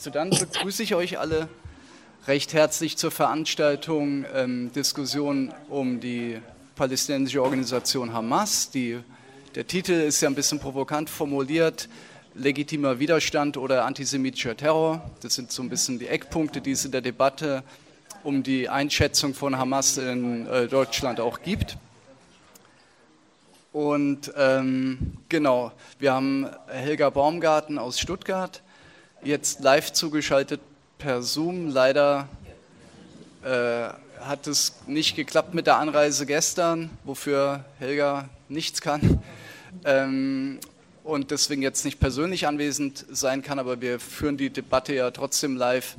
Also dann begrüße ich euch alle recht herzlich zur Veranstaltung ähm, Diskussion um die palästinensische Organisation Hamas. Die, der Titel ist ja ein bisschen provokant formuliert, legitimer Widerstand oder antisemitischer Terror. Das sind so ein bisschen die Eckpunkte, die es in der Debatte um die Einschätzung von Hamas in äh, Deutschland auch gibt. Und ähm, genau, wir haben Helga Baumgarten aus Stuttgart, jetzt live zugeschaltet per Zoom. Leider äh, hat es nicht geklappt mit der Anreise gestern, wofür Helga nichts kann. Ähm, und deswegen jetzt nicht persönlich anwesend sein kann, aber wir führen die Debatte ja trotzdem live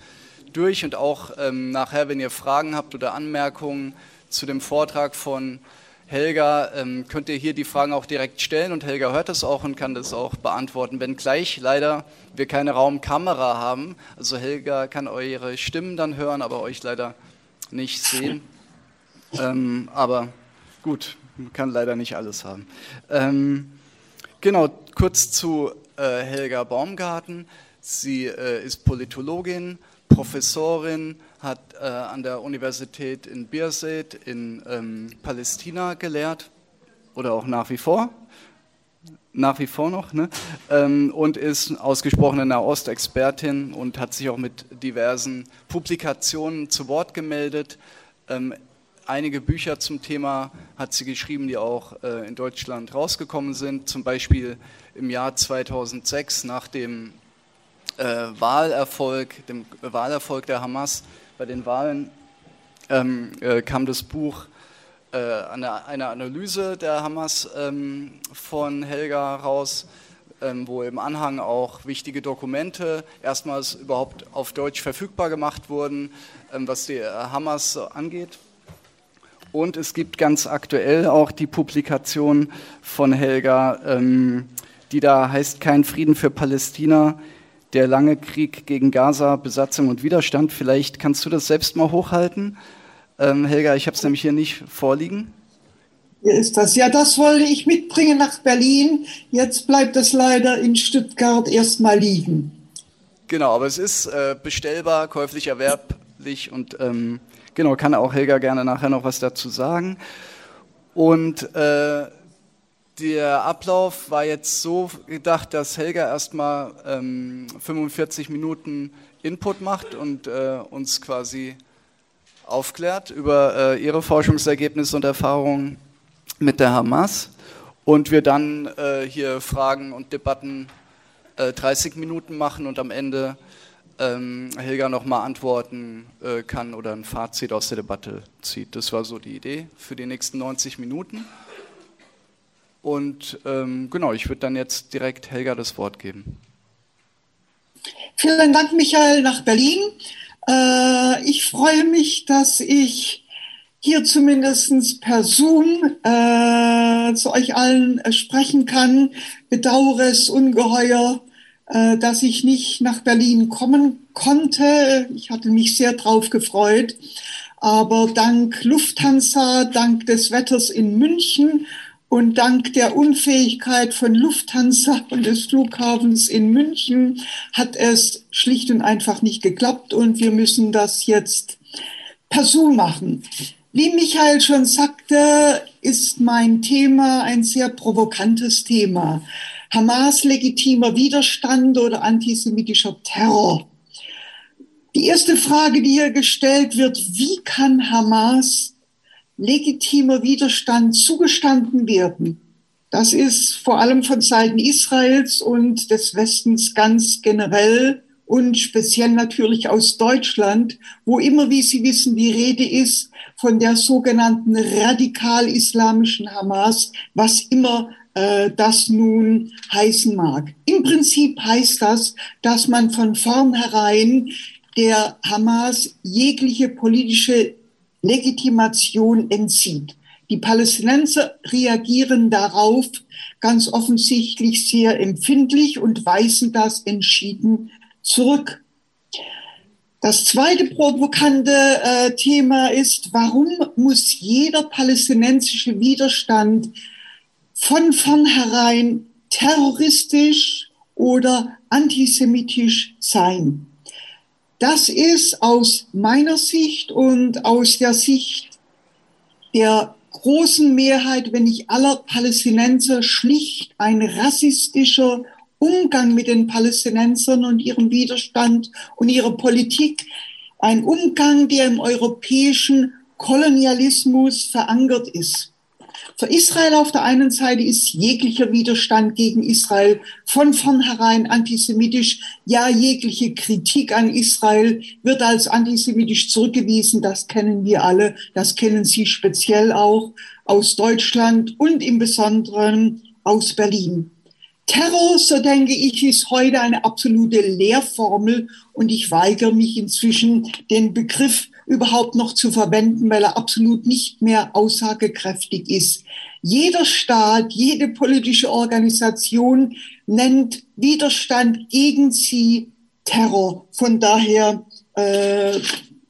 durch und auch ähm, nachher, wenn ihr Fragen habt oder Anmerkungen zu dem Vortrag von Helga, ähm, könnt ihr hier die Fragen auch direkt stellen und Helga hört das auch und kann das auch beantworten. Wenn gleich leider wir keine Raumkamera haben, also Helga kann eure Stimmen dann hören, aber euch leider nicht sehen. Ähm, aber gut, man kann leider nicht alles haben. Ähm, genau, kurz zu äh, Helga Baumgarten. Sie äh, ist Politologin, Professorin, hat äh, an der Universität in Birzeit in ähm, Palästina gelehrt oder auch nach wie vor, nach wie vor noch, ne? ähm, und ist ausgesprochene Nahost-Expertin und hat sich auch mit diversen Publikationen zu Wort gemeldet. Ähm, einige Bücher zum Thema hat sie geschrieben, die auch äh, in Deutschland rausgekommen sind, zum Beispiel im Jahr 2006 nach dem äh, Wahlerfolg, dem Wahlerfolg der Hamas bei den Wahlen ähm, äh, kam das Buch äh, eine, eine, Analyse der Hamas ähm, von Helga raus, ähm, wo im Anhang auch wichtige Dokumente erstmals überhaupt auf Deutsch verfügbar gemacht wurden, ähm, was die äh, Hamas angeht. Und es gibt ganz aktuell auch die Publikation von Helga, ähm, die da heißt Kein Frieden für Palästina, der lange Krieg gegen Gaza, Besatzung und Widerstand. Vielleicht kannst du das selbst mal hochhalten. Ähm, Helga, ich habe es nämlich hier nicht vorliegen. Hier ist das. Ja, das wollte ich mitbringen nach Berlin. Jetzt bleibt es leider in Stuttgart erstmal liegen. Genau, aber es ist äh, bestellbar, käuflich erwerblich und ähm, genau, kann auch Helga gerne nachher noch was dazu sagen. Und äh, der Ablauf war jetzt so gedacht, dass Helga erstmal ähm, 45 Minuten Input macht und äh, uns quasi aufklärt über äh, ihre Forschungsergebnisse und Erfahrungen mit der Hamas und wir dann äh, hier Fragen und Debatten 30 äh, Minuten machen und am Ende ähm, Helga nochmal antworten äh, kann oder ein Fazit aus der Debatte zieht. Das war so die Idee für die nächsten 90 Minuten. Und ähm, genau, ich würde dann jetzt direkt Helga das Wort geben. Vielen Dank, Michael, nach Berlin. Äh, ich freue mich, dass ich hier zumindest per Zoom äh, zu euch allen äh, sprechen kann. Bedauere es ungeheuer, äh, dass ich nicht nach Berlin kommen konnte. Ich hatte mich sehr drauf gefreut. Aber dank Lufthansa, dank des Wetters in München und dank der Unfähigkeit von Lufthansa und des Flughafens in München hat es schlicht und einfach nicht geklappt und wir müssen das jetzt per Zoom machen. Wie Michael schon sagte, ist mein Thema ein sehr provokantes Thema. Hamas legitimer Widerstand oder antisemitischer Terror. Die erste Frage, die hier gestellt wird, wie kann Hamas legitimer Widerstand zugestanden werden. Das ist vor allem von Seiten Israels und des Westens ganz generell und speziell natürlich aus Deutschland, wo immer, wie Sie wissen, die Rede ist von der sogenannten radikal-islamischen Hamas, was immer äh, das nun heißen mag. Im Prinzip heißt das, dass man von vornherein der Hamas jegliche politische Legitimation entzieht. Die Palästinenser reagieren darauf ganz offensichtlich sehr empfindlich und weisen das entschieden zurück. Das zweite provokante äh, Thema ist, warum muss jeder palästinensische Widerstand von vornherein terroristisch oder antisemitisch sein? Das ist aus meiner Sicht und aus der Sicht der großen Mehrheit, wenn nicht aller Palästinenser, schlicht ein rassistischer Umgang mit den Palästinensern und ihrem Widerstand und ihrer Politik. Ein Umgang, der im europäischen Kolonialismus verankert ist. Für Israel auf der einen Seite ist jeglicher Widerstand gegen Israel von vornherein antisemitisch. Ja, jegliche Kritik an Israel wird als antisemitisch zurückgewiesen. Das kennen wir alle. Das kennen Sie speziell auch aus Deutschland und im Besonderen aus Berlin. Terror, so denke ich, ist heute eine absolute Lehrformel und ich weigere mich inzwischen, den Begriff überhaupt noch zu verwenden, weil er absolut nicht mehr aussagekräftig ist. Jeder Staat, jede politische Organisation nennt Widerstand gegen sie Terror. Von daher äh,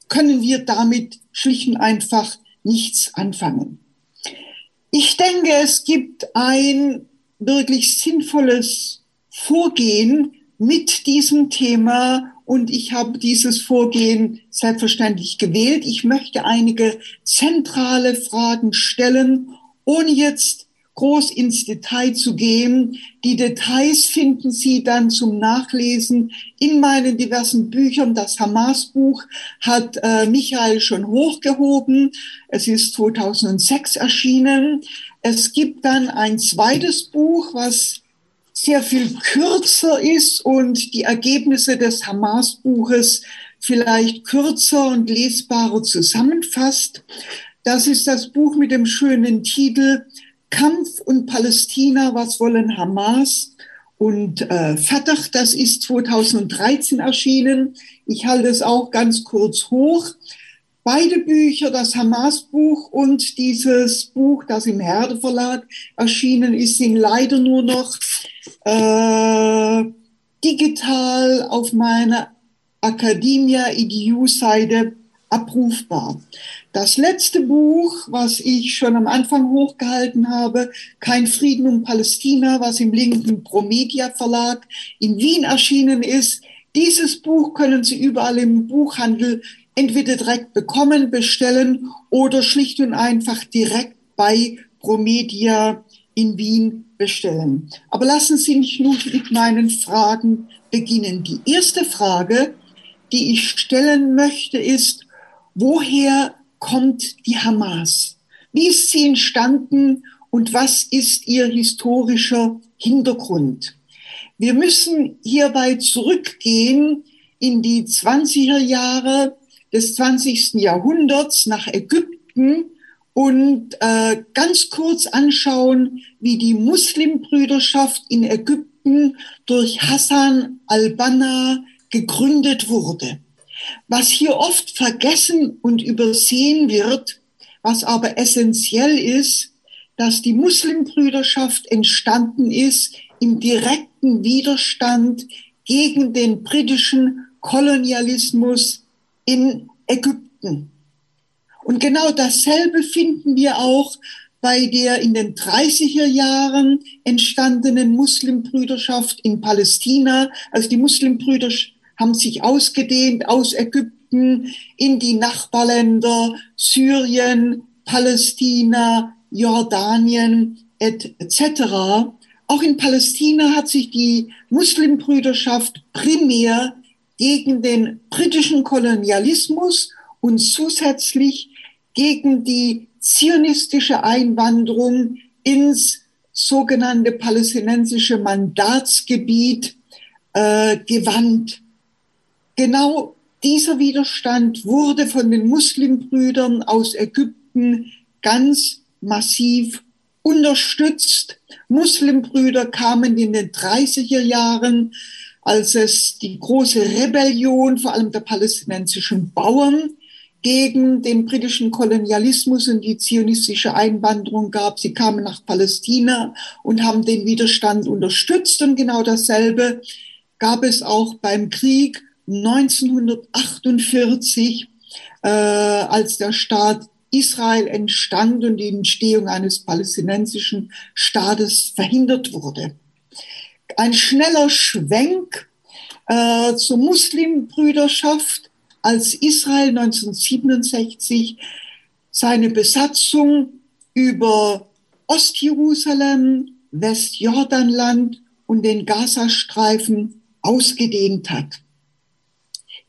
können wir damit schlicht und einfach nichts anfangen. Ich denke, es gibt ein wirklich sinnvolles Vorgehen mit diesem Thema und ich habe dieses Vorgehen selbstverständlich gewählt. Ich möchte einige zentrale Fragen stellen, ohne jetzt groß ins Detail zu gehen. Die Details finden Sie dann zum Nachlesen in meinen diversen Büchern. Das Hamas-Buch hat äh, Michael schon hochgehoben. Es ist 2006 erschienen. Es gibt dann ein zweites Buch, was sehr viel kürzer ist und die Ergebnisse des Hamas-Buches vielleicht kürzer und lesbarer zusammenfasst. Das ist das Buch mit dem schönen Titel Kampf und Palästina, was wollen Hamas und äh, Fatah, das ist 2013 erschienen. Ich halte es auch ganz kurz hoch. Beide Bücher, das Hamas-Buch und dieses Buch, das im Herde Verlag erschienen ist, sind leider nur noch äh, digital auf meiner Academia EDU-Seite abrufbar. Das letzte Buch, was ich schon am Anfang hochgehalten habe, Kein Frieden um Palästina, was im linken Promedia Verlag in Wien erschienen ist, dieses Buch können Sie überall im Buchhandel entweder direkt bekommen, bestellen oder schlicht und einfach direkt bei Promedia in Wien bestellen. Aber lassen Sie mich nun mit meinen Fragen beginnen. Die erste Frage, die ich stellen möchte, ist, woher kommt die Hamas? Wie ist sie entstanden und was ist ihr historischer Hintergrund? Wir müssen hierbei zurückgehen in die 20er Jahre des 20. Jahrhunderts nach Ägypten und äh, ganz kurz anschauen, wie die Muslimbrüderschaft in Ägypten durch Hassan al-Banna gegründet wurde. Was hier oft vergessen und übersehen wird, was aber essentiell ist, dass die Muslimbrüderschaft entstanden ist im direkten Widerstand gegen den britischen Kolonialismus in Ägypten. Und genau dasselbe finden wir auch bei der in den 30er Jahren entstandenen Muslimbrüderschaft in Palästina. Also die Muslimbrüder haben sich ausgedehnt aus Ägypten in die Nachbarländer Syrien, Palästina, Jordanien etc. Auch in Palästina hat sich die Muslimbrüderschaft primär gegen den britischen Kolonialismus und zusätzlich gegen die zionistische Einwanderung ins sogenannte palästinensische Mandatsgebiet äh, gewandt. Genau dieser Widerstand wurde von den Muslimbrüdern aus Ägypten ganz massiv unterstützt. Muslimbrüder kamen in den 30er Jahren, als es die große Rebellion vor allem der palästinensischen Bauern gegen den britischen Kolonialismus und die zionistische Einwanderung gab. Sie kamen nach Palästina und haben den Widerstand unterstützt. Und genau dasselbe gab es auch beim Krieg 1948, äh, als der Staat Israel entstand und die Entstehung eines palästinensischen Staates verhindert wurde. Ein schneller Schwenk äh, zur Muslimbrüderschaft, als Israel 1967 seine Besatzung über Ostjerusalem, Westjordanland und den Gazastreifen ausgedehnt hat.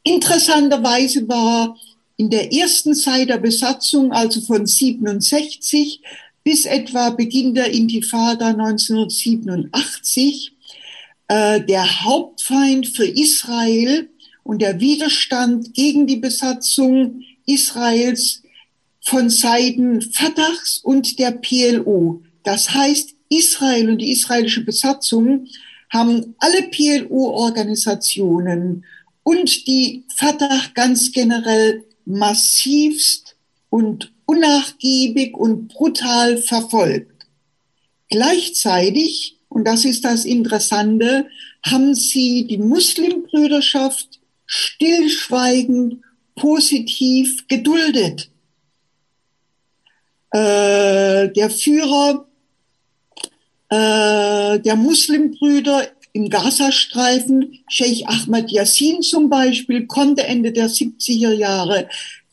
Interessanterweise war in der ersten Zeit der Besatzung, also von 67 bis etwa Beginn der Intifada 1987, äh, der Hauptfeind für Israel und der Widerstand gegen die Besatzung Israels von Seiten Fatahs und der PLO. Das heißt, Israel und die israelische Besatzung haben alle PLO-Organisationen und die Fatah ganz generell massivst und unnachgiebig und brutal verfolgt. Gleichzeitig, und das ist das Interessante, haben sie die Muslimbrüderschaft stillschweigend positiv geduldet. Äh, der Führer äh, der Muslimbrüder im Gazastreifen, Sheikh Ahmad Yassin zum Beispiel, konnte Ende der 70er Jahre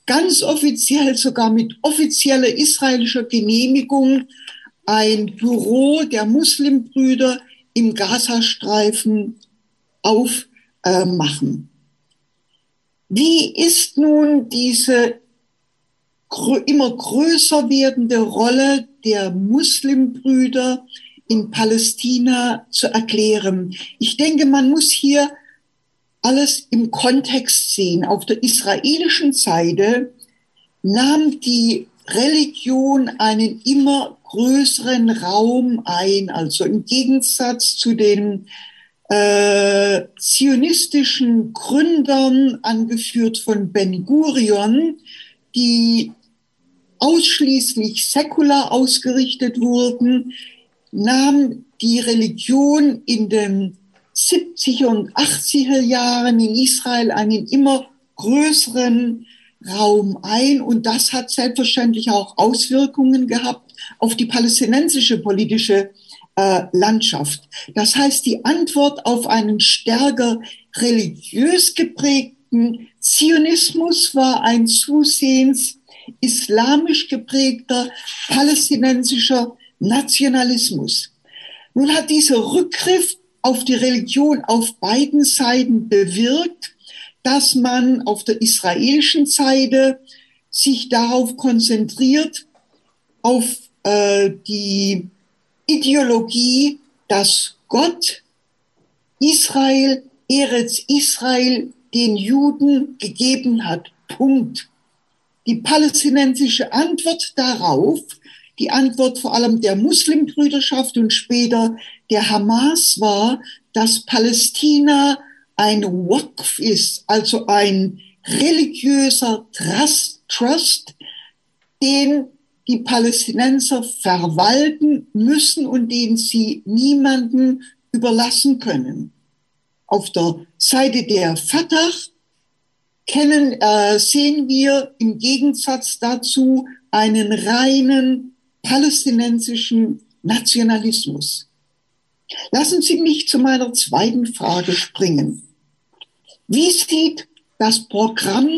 ganz offiziell, sogar mit offizieller israelischer Genehmigung, ein Büro der Muslimbrüder im Gazastreifen aufmachen. Wie ist nun diese immer größer werdende Rolle der Muslimbrüder in Palästina zu erklären. Ich denke, man muss hier alles im Kontext sehen. Auf der israelischen Seite nahm die Religion einen immer größeren Raum ein, also im Gegensatz zu den äh, zionistischen Gründern, angeführt von Ben Gurion, die ausschließlich säkular ausgerichtet wurden, nahm die Religion in den 70er und 80er Jahren in Israel einen immer größeren Raum ein. Und das hat selbstverständlich auch Auswirkungen gehabt auf die palästinensische politische äh, Landschaft. Das heißt, die Antwort auf einen stärker religiös geprägten Zionismus war ein zusehends islamisch geprägter palästinensischer Nationalismus. Nun hat dieser Rückgriff auf die Religion auf beiden Seiten bewirkt, dass man auf der israelischen Seite sich darauf konzentriert, auf äh, die Ideologie, dass Gott Israel, Eretz Israel, den Juden gegeben hat. Punkt. Die palästinensische Antwort darauf die Antwort vor allem der Muslimbrüderschaft und später der Hamas war, dass Palästina ein Waqf ist, also ein religiöser Trust, Trust den die Palästinenser verwalten müssen und den sie niemanden überlassen können. Auf der Seite der Fatah kennen, äh, sehen wir im Gegensatz dazu einen reinen palästinensischen Nationalismus. Lassen Sie mich zu meiner zweiten Frage springen. Wie sieht das Programm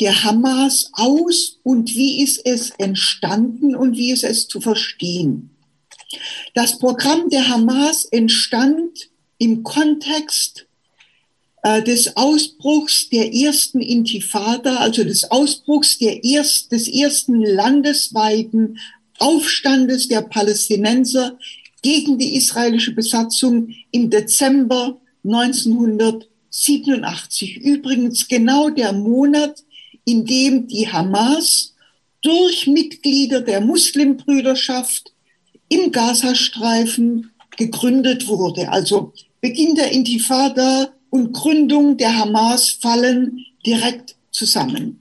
der Hamas aus und wie ist es entstanden und wie ist es zu verstehen? Das Programm der Hamas entstand im Kontext äh, des Ausbruchs der ersten Intifada, also des Ausbruchs der erst, des ersten landesweiten Aufstandes der Palästinenser gegen die israelische Besatzung im Dezember 1987. Übrigens genau der Monat, in dem die Hamas durch Mitglieder der Muslimbrüderschaft im Gazastreifen gegründet wurde. Also Beginn der Intifada und Gründung der Hamas fallen direkt zusammen.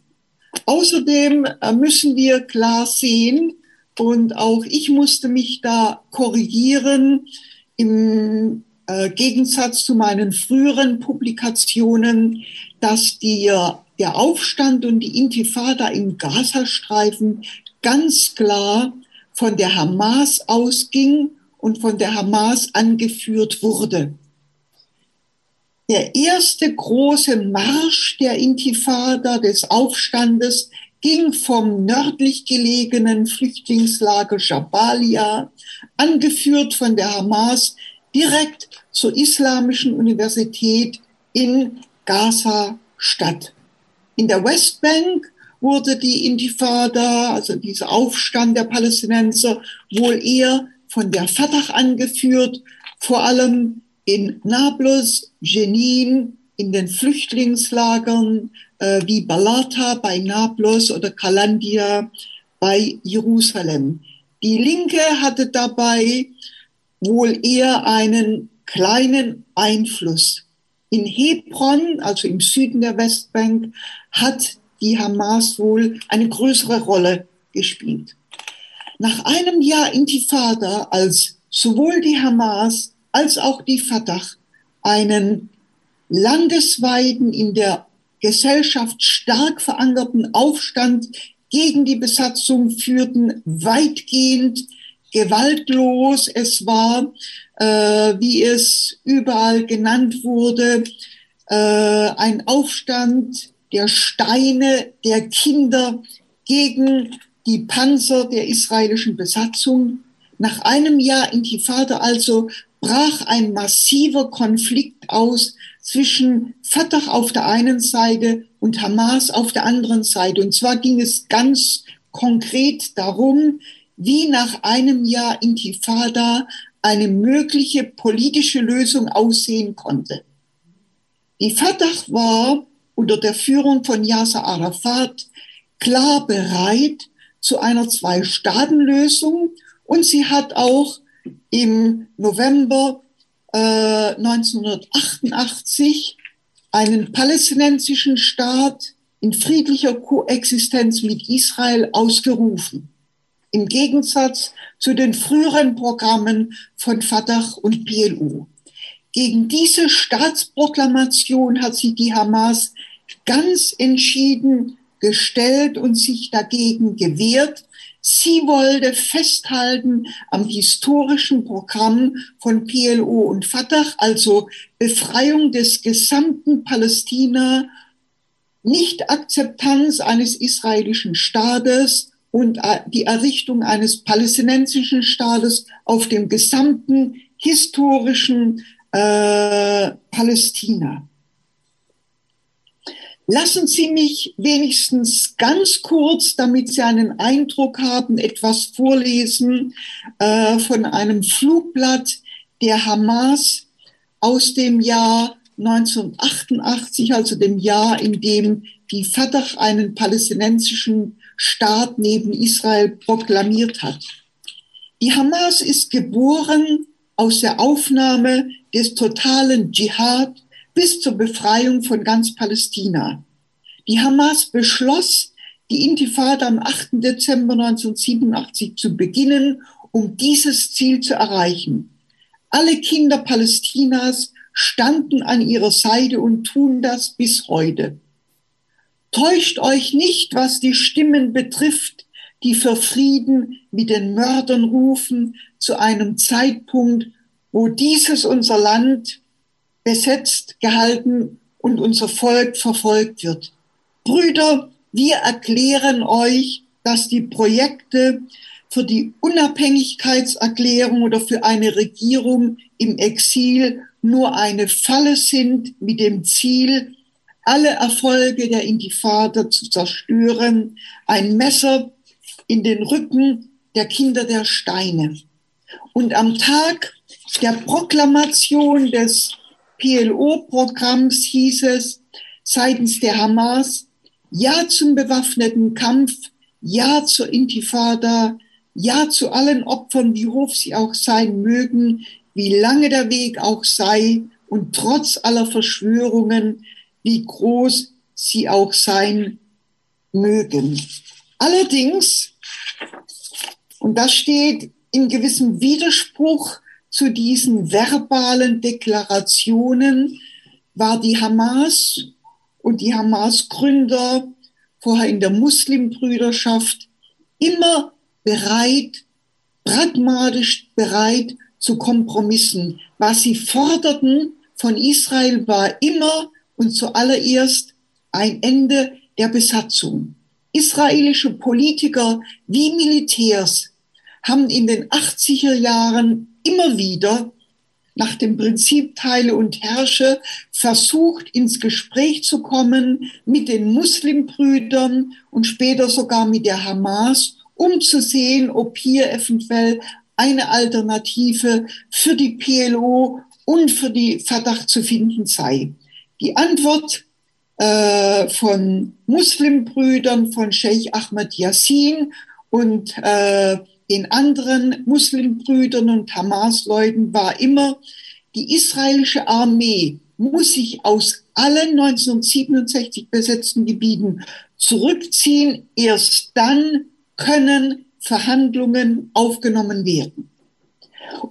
Außerdem äh, müssen wir klar sehen, und auch ich musste mich da korrigieren im äh, Gegensatz zu meinen früheren Publikationen, dass die, der Aufstand und die Intifada im Gazastreifen ganz klar von der Hamas ausging und von der Hamas angeführt wurde. Der erste große Marsch der Intifada des Aufstandes ging vom nördlich gelegenen Flüchtlingslager Jabalia, angeführt von der Hamas, direkt zur Islamischen Universität in Gaza statt. In der Westbank wurde die Intifada, also dieser Aufstand der Palästinenser, wohl eher von der Fatah angeführt, vor allem in Nablus, Jenin, in den Flüchtlingslagern äh, wie Balata bei Nablus oder Kalandia bei Jerusalem. Die Linke hatte dabei wohl eher einen kleinen Einfluss. In Hebron, also im Süden der Westbank, hat die Hamas wohl eine größere Rolle gespielt. Nach einem Jahr Intifada, als sowohl die Hamas als auch die Fatah einen landesweiten, in der Gesellschaft stark verankerten Aufstand gegen die Besatzung führten, weitgehend gewaltlos. Es war, äh, wie es überall genannt wurde, äh, ein Aufstand der Steine, der Kinder gegen die Panzer der israelischen Besatzung. Nach einem Jahr Intifada also brach ein massiver Konflikt aus zwischen Fatah auf der einen Seite und Hamas auf der anderen Seite. Und zwar ging es ganz konkret darum, wie nach einem Jahr Intifada eine mögliche politische Lösung aussehen konnte. Die Fatah war unter der Führung von Yasser Arafat klar bereit zu einer Zwei-Staaten-Lösung und sie hat auch im November äh, 1988 einen palästinensischen Staat in friedlicher Koexistenz mit Israel ausgerufen. Im Gegensatz zu den früheren Programmen von Fatah und PLO. Gegen diese Staatsproklamation hat sich die Hamas ganz entschieden gestellt und sich dagegen gewehrt. Sie wollte festhalten am historischen Programm von PLO und Fatah, also Befreiung des gesamten Palästina, nicht Akzeptanz eines israelischen Staates und die Errichtung eines palästinensischen Staates auf dem gesamten historischen äh, Palästina. Lassen Sie mich wenigstens ganz kurz, damit Sie einen Eindruck haben, etwas vorlesen äh, von einem Flugblatt der Hamas aus dem Jahr 1988, also dem Jahr, in dem die Fatah einen palästinensischen Staat neben Israel proklamiert hat. Die Hamas ist geboren aus der Aufnahme des totalen Dschihad bis zur Befreiung von ganz Palästina. Die Hamas beschloss, die Intifada am 8. Dezember 1987 zu beginnen, um dieses Ziel zu erreichen. Alle Kinder Palästinas standen an ihrer Seite und tun das bis heute. Täuscht euch nicht, was die Stimmen betrifft, die für Frieden mit den Mördern rufen, zu einem Zeitpunkt, wo dieses unser Land besetzt, gehalten und unser Volk verfolgt wird. Brüder, wir erklären euch, dass die Projekte für die Unabhängigkeitserklärung oder für eine Regierung im Exil nur eine Falle sind mit dem Ziel, alle Erfolge der Intifada zu zerstören, ein Messer in den Rücken der Kinder der Steine. Und am Tag der Proklamation des PLO-Programms hieß es seitens der Hamas, ja zum bewaffneten Kampf, ja zur Intifada, ja zu allen Opfern, wie hoch sie auch sein mögen, wie lange der Weg auch sei und trotz aller Verschwörungen, wie groß sie auch sein mögen. Allerdings, und das steht in gewissem Widerspruch zu diesen verbalen Deklarationen war die Hamas und die Hamas-Gründer vorher in der Muslimbrüderschaft immer bereit, pragmatisch bereit zu Kompromissen. Was sie forderten von Israel war immer und zuallererst ein Ende der Besatzung. Israelische Politiker wie Militärs haben in den 80er Jahren immer wieder nach dem Prinzip Teile und Herrsche versucht, ins Gespräch zu kommen mit den Muslimbrüdern und später sogar mit der Hamas, um zu sehen, ob hier eventuell eine Alternative für die PLO und für die Verdacht zu finden sei. Die Antwort äh, von Muslimbrüdern, von Sheikh Ahmad Yassin und äh, den anderen Muslimbrüdern und Hamas-Leuten war immer, die israelische Armee muss sich aus allen 1967 besetzten Gebieten zurückziehen. Erst dann können Verhandlungen aufgenommen werden.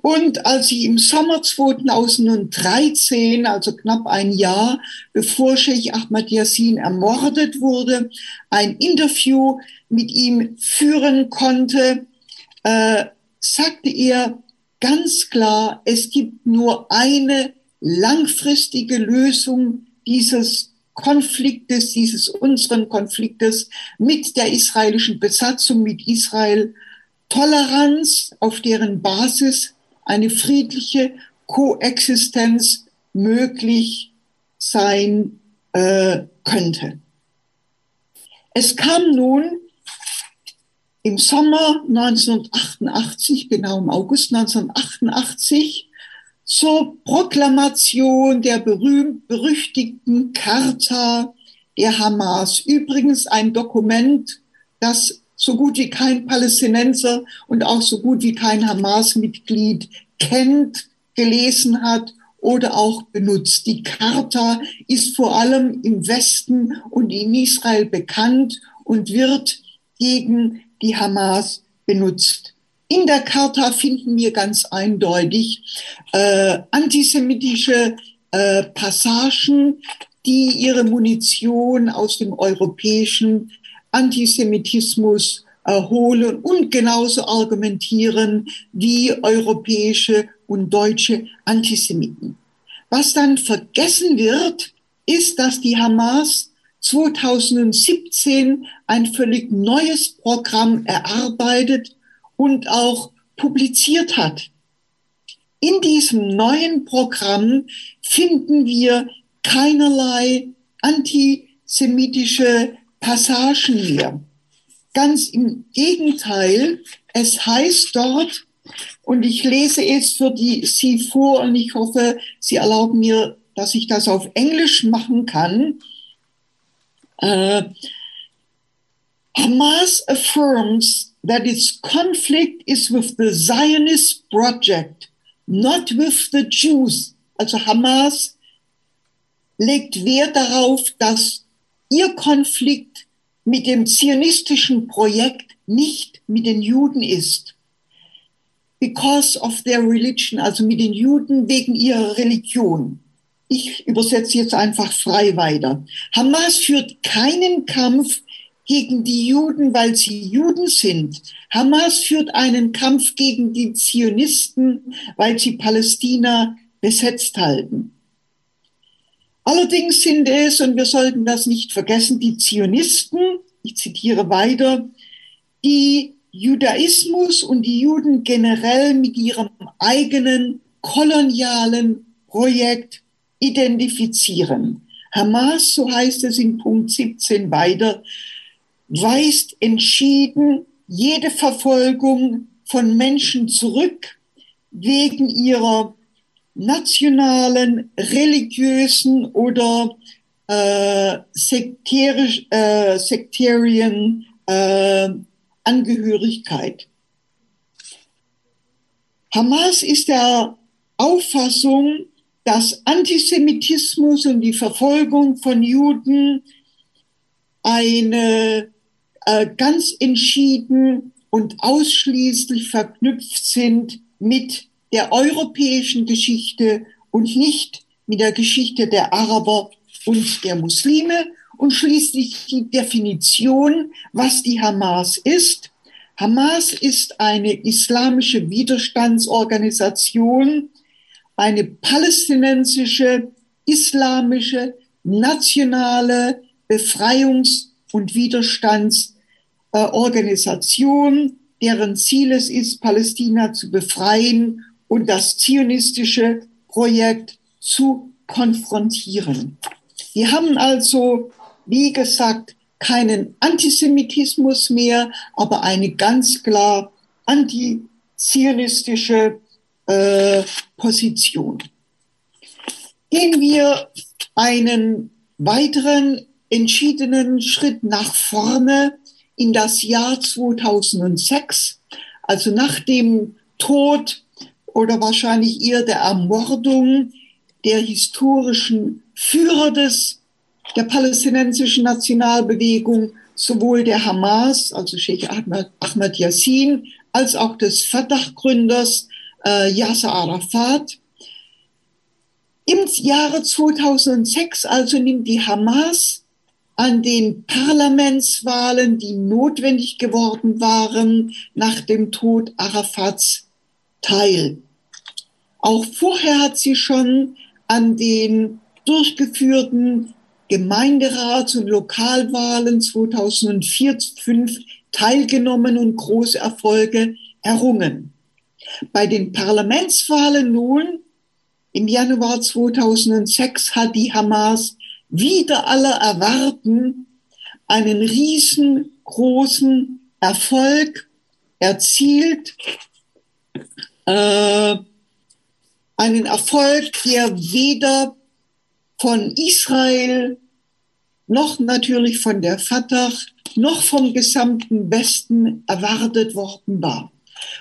Und als ich im Sommer 2013, also knapp ein Jahr bevor Sheikh Ahmad Yassin ermordet wurde, ein Interview mit ihm führen konnte, äh, sagte er ganz klar, es gibt nur eine langfristige Lösung dieses Konfliktes, dieses unseren Konfliktes mit der israelischen Besatzung, mit Israel, Toleranz, auf deren Basis eine friedliche Koexistenz möglich sein äh, könnte. Es kam nun im Sommer 1988, genau im August 1988, zur Proklamation der berühmt-berüchtigten Charta der Hamas. Übrigens ein Dokument, das so gut wie kein Palästinenser und auch so gut wie kein Hamas-Mitglied kennt, gelesen hat oder auch benutzt. Die Charta ist vor allem im Westen und in Israel bekannt und wird gegen die Hamas benutzt. In der Charta finden wir ganz eindeutig äh, antisemitische äh, Passagen, die ihre Munition aus dem europäischen Antisemitismus erholen und genauso argumentieren wie europäische und deutsche Antisemiten. Was dann vergessen wird, ist, dass die Hamas 2017 ein völlig neues Programm erarbeitet und auch publiziert hat. In diesem neuen Programm finden wir keinerlei antisemitische Passagen mehr. Ganz im Gegenteil, es heißt dort, und ich lese es für die, Sie vor und ich hoffe, Sie erlauben mir, dass ich das auf Englisch machen kann. Uh, Hamas affirms that its conflict is with the Zionist project, not with the Jews. Also Hamas legt Wert darauf, dass ihr Konflikt mit dem zionistischen Projekt nicht mit den Juden ist. Because of their religion, also mit den Juden wegen ihrer Religion. Ich übersetze jetzt einfach frei weiter. Hamas führt keinen Kampf gegen die Juden, weil sie Juden sind. Hamas führt einen Kampf gegen die Zionisten, weil sie Palästina besetzt halten. Allerdings sind es, und wir sollten das nicht vergessen, die Zionisten, ich zitiere weiter, die Judaismus und die Juden generell mit ihrem eigenen kolonialen Projekt identifizieren. Hamas, so heißt es in Punkt 17 weiter, weist entschieden jede Verfolgung von Menschen zurück wegen ihrer nationalen, religiösen oder äh, sekterisch, äh, sektarien äh, Angehörigkeit. Hamas ist der Auffassung, dass Antisemitismus und die Verfolgung von Juden eine äh, ganz entschieden und ausschließlich verknüpft sind mit der europäischen Geschichte und nicht mit der Geschichte der Araber und der Muslime und schließlich die Definition, was die Hamas ist. Hamas ist eine islamische Widerstandsorganisation eine palästinensische, islamische, nationale Befreiungs- und Widerstandsorganisation, deren Ziel es ist, Palästina zu befreien und das zionistische Projekt zu konfrontieren. Wir haben also, wie gesagt, keinen Antisemitismus mehr, aber eine ganz klar antizionistische äh, Position. Gehen wir einen weiteren entschiedenen Schritt nach vorne in das Jahr 2006, also nach dem Tod oder wahrscheinlich eher der Ermordung der historischen Führer des, der palästinensischen Nationalbewegung, sowohl der Hamas, also Sheikh Ahmed, Ahmed Yassin, als auch des Fatah-Gründers äh, Yasser Arafat. Im Jahre 2006 also nimmt die Hamas an den Parlamentswahlen, die notwendig geworden waren nach dem Tod Arafats, teil. Auch vorher hat sie schon an den durchgeführten Gemeinderats- und Lokalwahlen 2004-2005 teilgenommen und große Erfolge errungen. Bei den Parlamentswahlen nun im Januar 2006 hat die Hamas wieder aller Erwarten einen riesengroßen Erfolg erzielt, äh, einen Erfolg, der weder von Israel noch natürlich von der Fatah noch vom gesamten Westen erwartet worden war.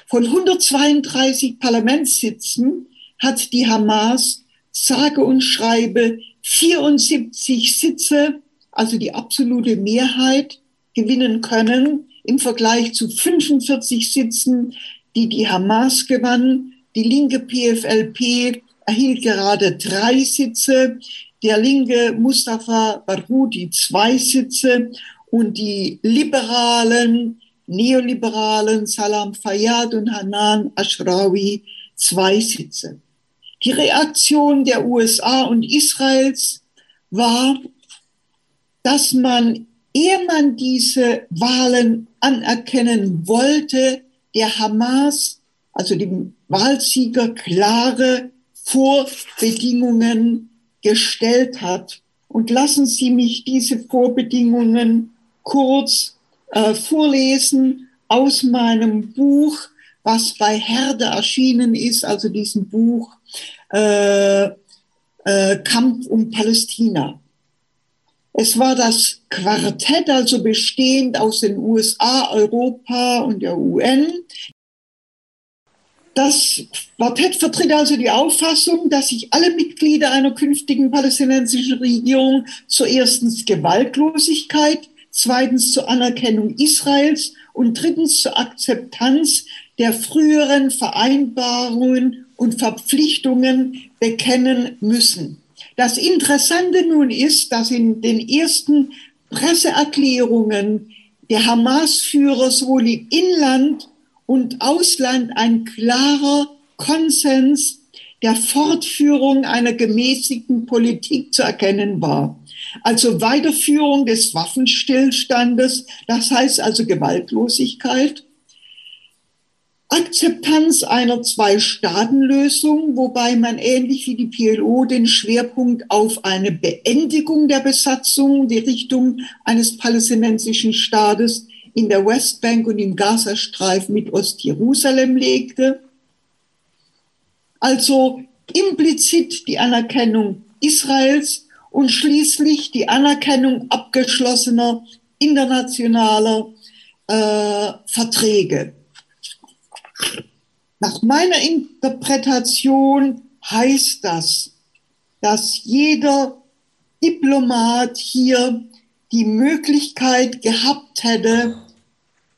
Von 132 Parlamentssitzen hat die Hamas sage und schreibe 74 Sitze, also die absolute Mehrheit, gewinnen können im Vergleich zu 45 Sitzen, die die Hamas gewann. Die linke PFLP erhielt gerade drei Sitze, der linke Mustafa Barghouti zwei Sitze und die Liberalen, Neoliberalen Salam Fayyad und Hanan Ashrawi zwei Sitze. Die Reaktion der USA und Israels war, dass man, ehe man diese Wahlen anerkennen wollte, der Hamas, also dem Wahlsieger, klare Vorbedingungen gestellt hat. Und lassen Sie mich diese Vorbedingungen kurz äh, vorlesen aus meinem Buch, was bei Herde erschienen ist, also diesem Buch äh, äh, Kampf um Palästina. Es war das Quartett, also bestehend aus den USA, Europa und der UN. Das Quartett vertritt also die Auffassung, dass sich alle Mitglieder einer künftigen palästinensischen Regierung zur erstens Gewaltlosigkeit, zweitens zur Anerkennung Israels und drittens zur Akzeptanz der früheren Vereinbarungen und Verpflichtungen bekennen müssen. Das Interessante nun ist, dass in den ersten Presseerklärungen der Hamas-Führer sowohl im Inland und Ausland ein klarer Konsens der Fortführung einer gemäßigten Politik zu erkennen war. Also Weiterführung des Waffenstillstandes, das heißt also Gewaltlosigkeit Akzeptanz einer Zwei-Staaten-Lösung, wobei man ähnlich wie die PLO den Schwerpunkt auf eine Beendigung der Besatzung, die Richtung eines palästinensischen Staates in der Westbank und im Gazastreifen mit Ostjerusalem legte. Also implizit die Anerkennung Israels und schließlich die Anerkennung abgeschlossener internationaler äh, Verträge. Nach meiner Interpretation heißt das, dass jeder Diplomat hier die Möglichkeit gehabt hätte,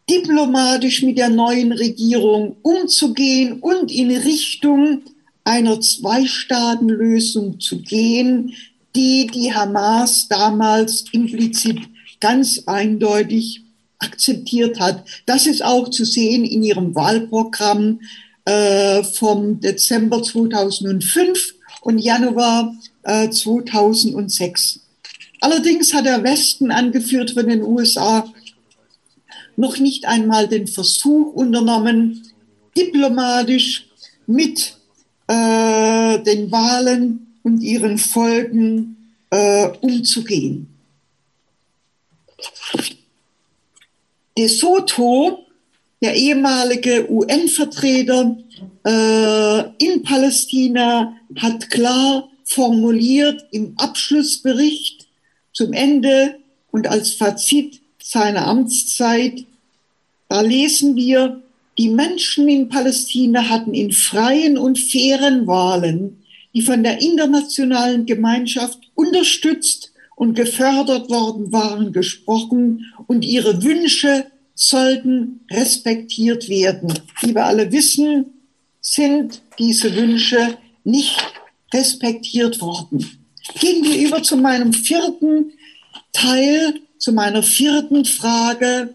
diplomatisch mit der neuen Regierung umzugehen und in Richtung einer Zwei-Staaten-Lösung zu gehen, die die Hamas damals implizit ganz eindeutig akzeptiert hat. Das ist auch zu sehen in ihrem Wahlprogramm äh, vom Dezember 2005 und Januar äh, 2006. Allerdings hat der Westen, angeführt von den USA, noch nicht einmal den Versuch unternommen, diplomatisch mit äh, den Wahlen und ihren Folgen äh, umzugehen. De Soto, der ehemalige UN-Vertreter äh, in Palästina, hat klar formuliert im Abschlussbericht zum Ende und als Fazit seiner Amtszeit, da lesen wir, die Menschen in Palästina hatten in freien und fairen Wahlen, die von der internationalen Gemeinschaft unterstützt und gefördert worden waren, gesprochen und ihre Wünsche sollten respektiert werden. Wie wir alle wissen, sind diese Wünsche nicht respektiert worden. Gehen wir über zu meinem vierten Teil, zu meiner vierten Frage,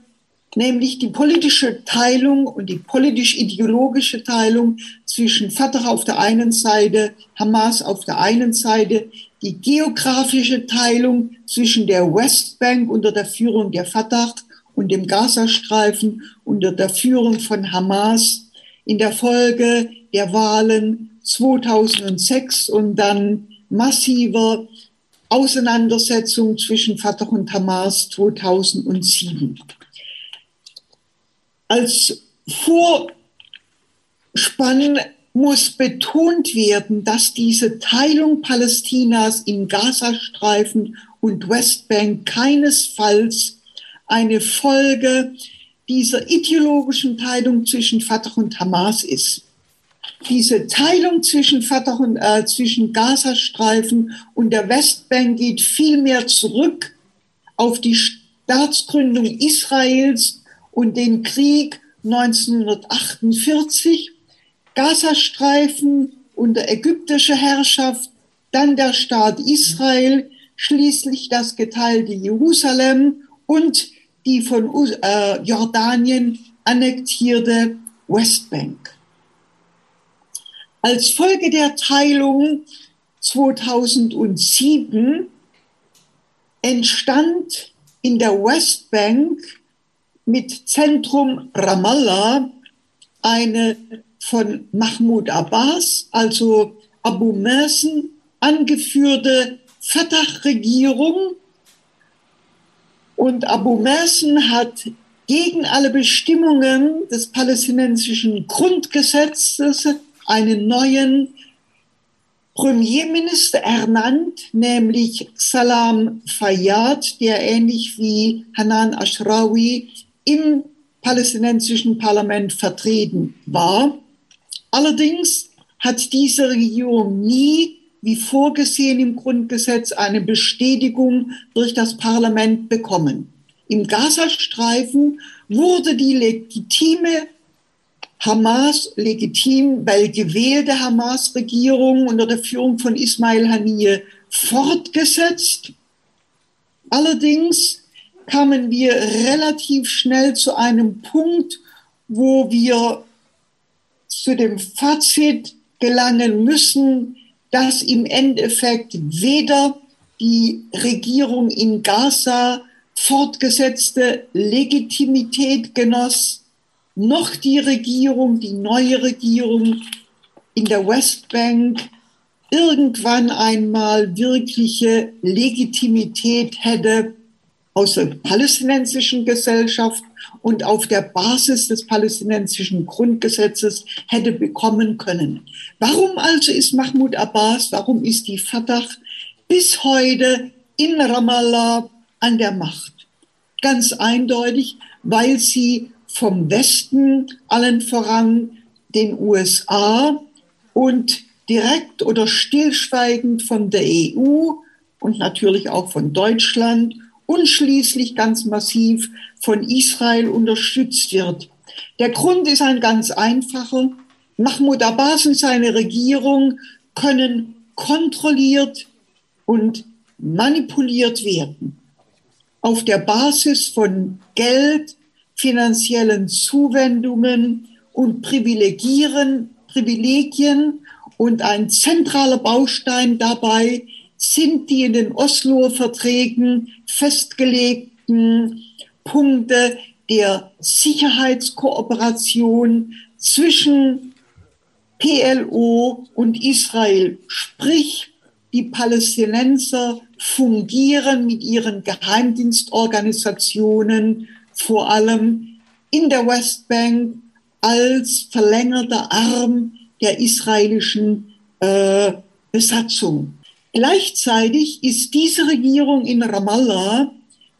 nämlich die politische Teilung und die politisch-ideologische Teilung zwischen Fatah auf der einen Seite, Hamas auf der einen Seite, die geografische Teilung zwischen der Westbank unter der Führung der Fatah und dem Gazastreifen unter der Führung von Hamas in der Folge der Wahlen 2006 und dann massiver Auseinandersetzung zwischen Fatah und Hamas 2007. Als Vorspann muss betont werden, dass diese Teilung Palästinas in Gazastreifen und Westbank keinesfalls eine Folge dieser ideologischen Teilung zwischen Fatah und Hamas ist. Diese Teilung zwischen Fatah und äh, zwischen Gazastreifen und der Westbank geht vielmehr zurück auf die Staatsgründung Israels und den Krieg 1948, Gazastreifen unter ägyptischer Herrschaft, dann der Staat Israel, schließlich das geteilte Jerusalem und die von äh, Jordanien annektierte Westbank. Als Folge der Teilung 2007 entstand in der Westbank mit Zentrum Ramallah eine von Mahmoud Abbas, also Abu Mersen, angeführte Fatah-Regierung. Und Abu Mersen hat gegen alle Bestimmungen des palästinensischen Grundgesetzes einen neuen Premierminister ernannt, nämlich Salam Fayyad, der ähnlich wie Hanan Ashrawi im palästinensischen Parlament vertreten war. Allerdings hat diese Regierung nie, wie vorgesehen im Grundgesetz, eine Bestätigung durch das Parlament bekommen. Im Gazastreifen wurde die legitime Hamas legitim, weil gewählte Hamas-Regierung unter der Führung von Ismail Haniyeh fortgesetzt. Allerdings kamen wir relativ schnell zu einem Punkt, wo wir zu dem Fazit gelangen müssen, dass im Endeffekt weder die Regierung in Gaza fortgesetzte Legitimität genoss, noch die Regierung, die neue Regierung in der Westbank irgendwann einmal wirkliche Legitimität hätte, aus der palästinensischen Gesellschaft und auf der Basis des palästinensischen Grundgesetzes hätte bekommen können. Warum also ist Mahmoud Abbas, warum ist die Fatah bis heute in Ramallah an der Macht? Ganz eindeutig, weil sie vom Westen allen voran den USA und direkt oder stillschweigend von der EU und natürlich auch von Deutschland und schließlich ganz massiv von Israel unterstützt wird. Der Grund ist ein ganz einfacher. Mahmoud Abbas und seine Regierung können kontrolliert und manipuliert werden. Auf der Basis von Geld, finanziellen Zuwendungen und Privilegieren, Privilegien und ein zentraler Baustein dabei sind die in den Osloer Verträgen festgelegten Punkte der Sicherheitskooperation zwischen PLO und Israel, sprich die Palästinenser fungieren mit ihren Geheimdienstorganisationen vor allem in der Westbank als verlängerter Arm der israelischen äh, Besatzung. Gleichzeitig ist diese Regierung in Ramallah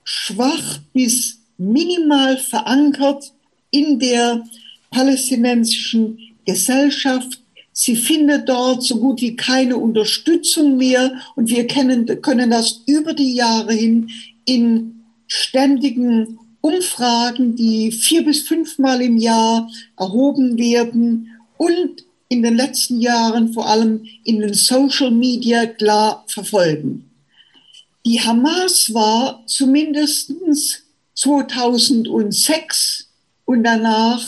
schwach bis minimal verankert in der palästinensischen Gesellschaft. Sie findet dort so gut wie keine Unterstützung mehr und wir kennen, können das über die Jahre hin in ständigen Umfragen, die vier bis fünfmal im Jahr erhoben werden und in den letzten Jahren vor allem in den Social Media klar verfolgen. Die Hamas war zumindest 2006 und danach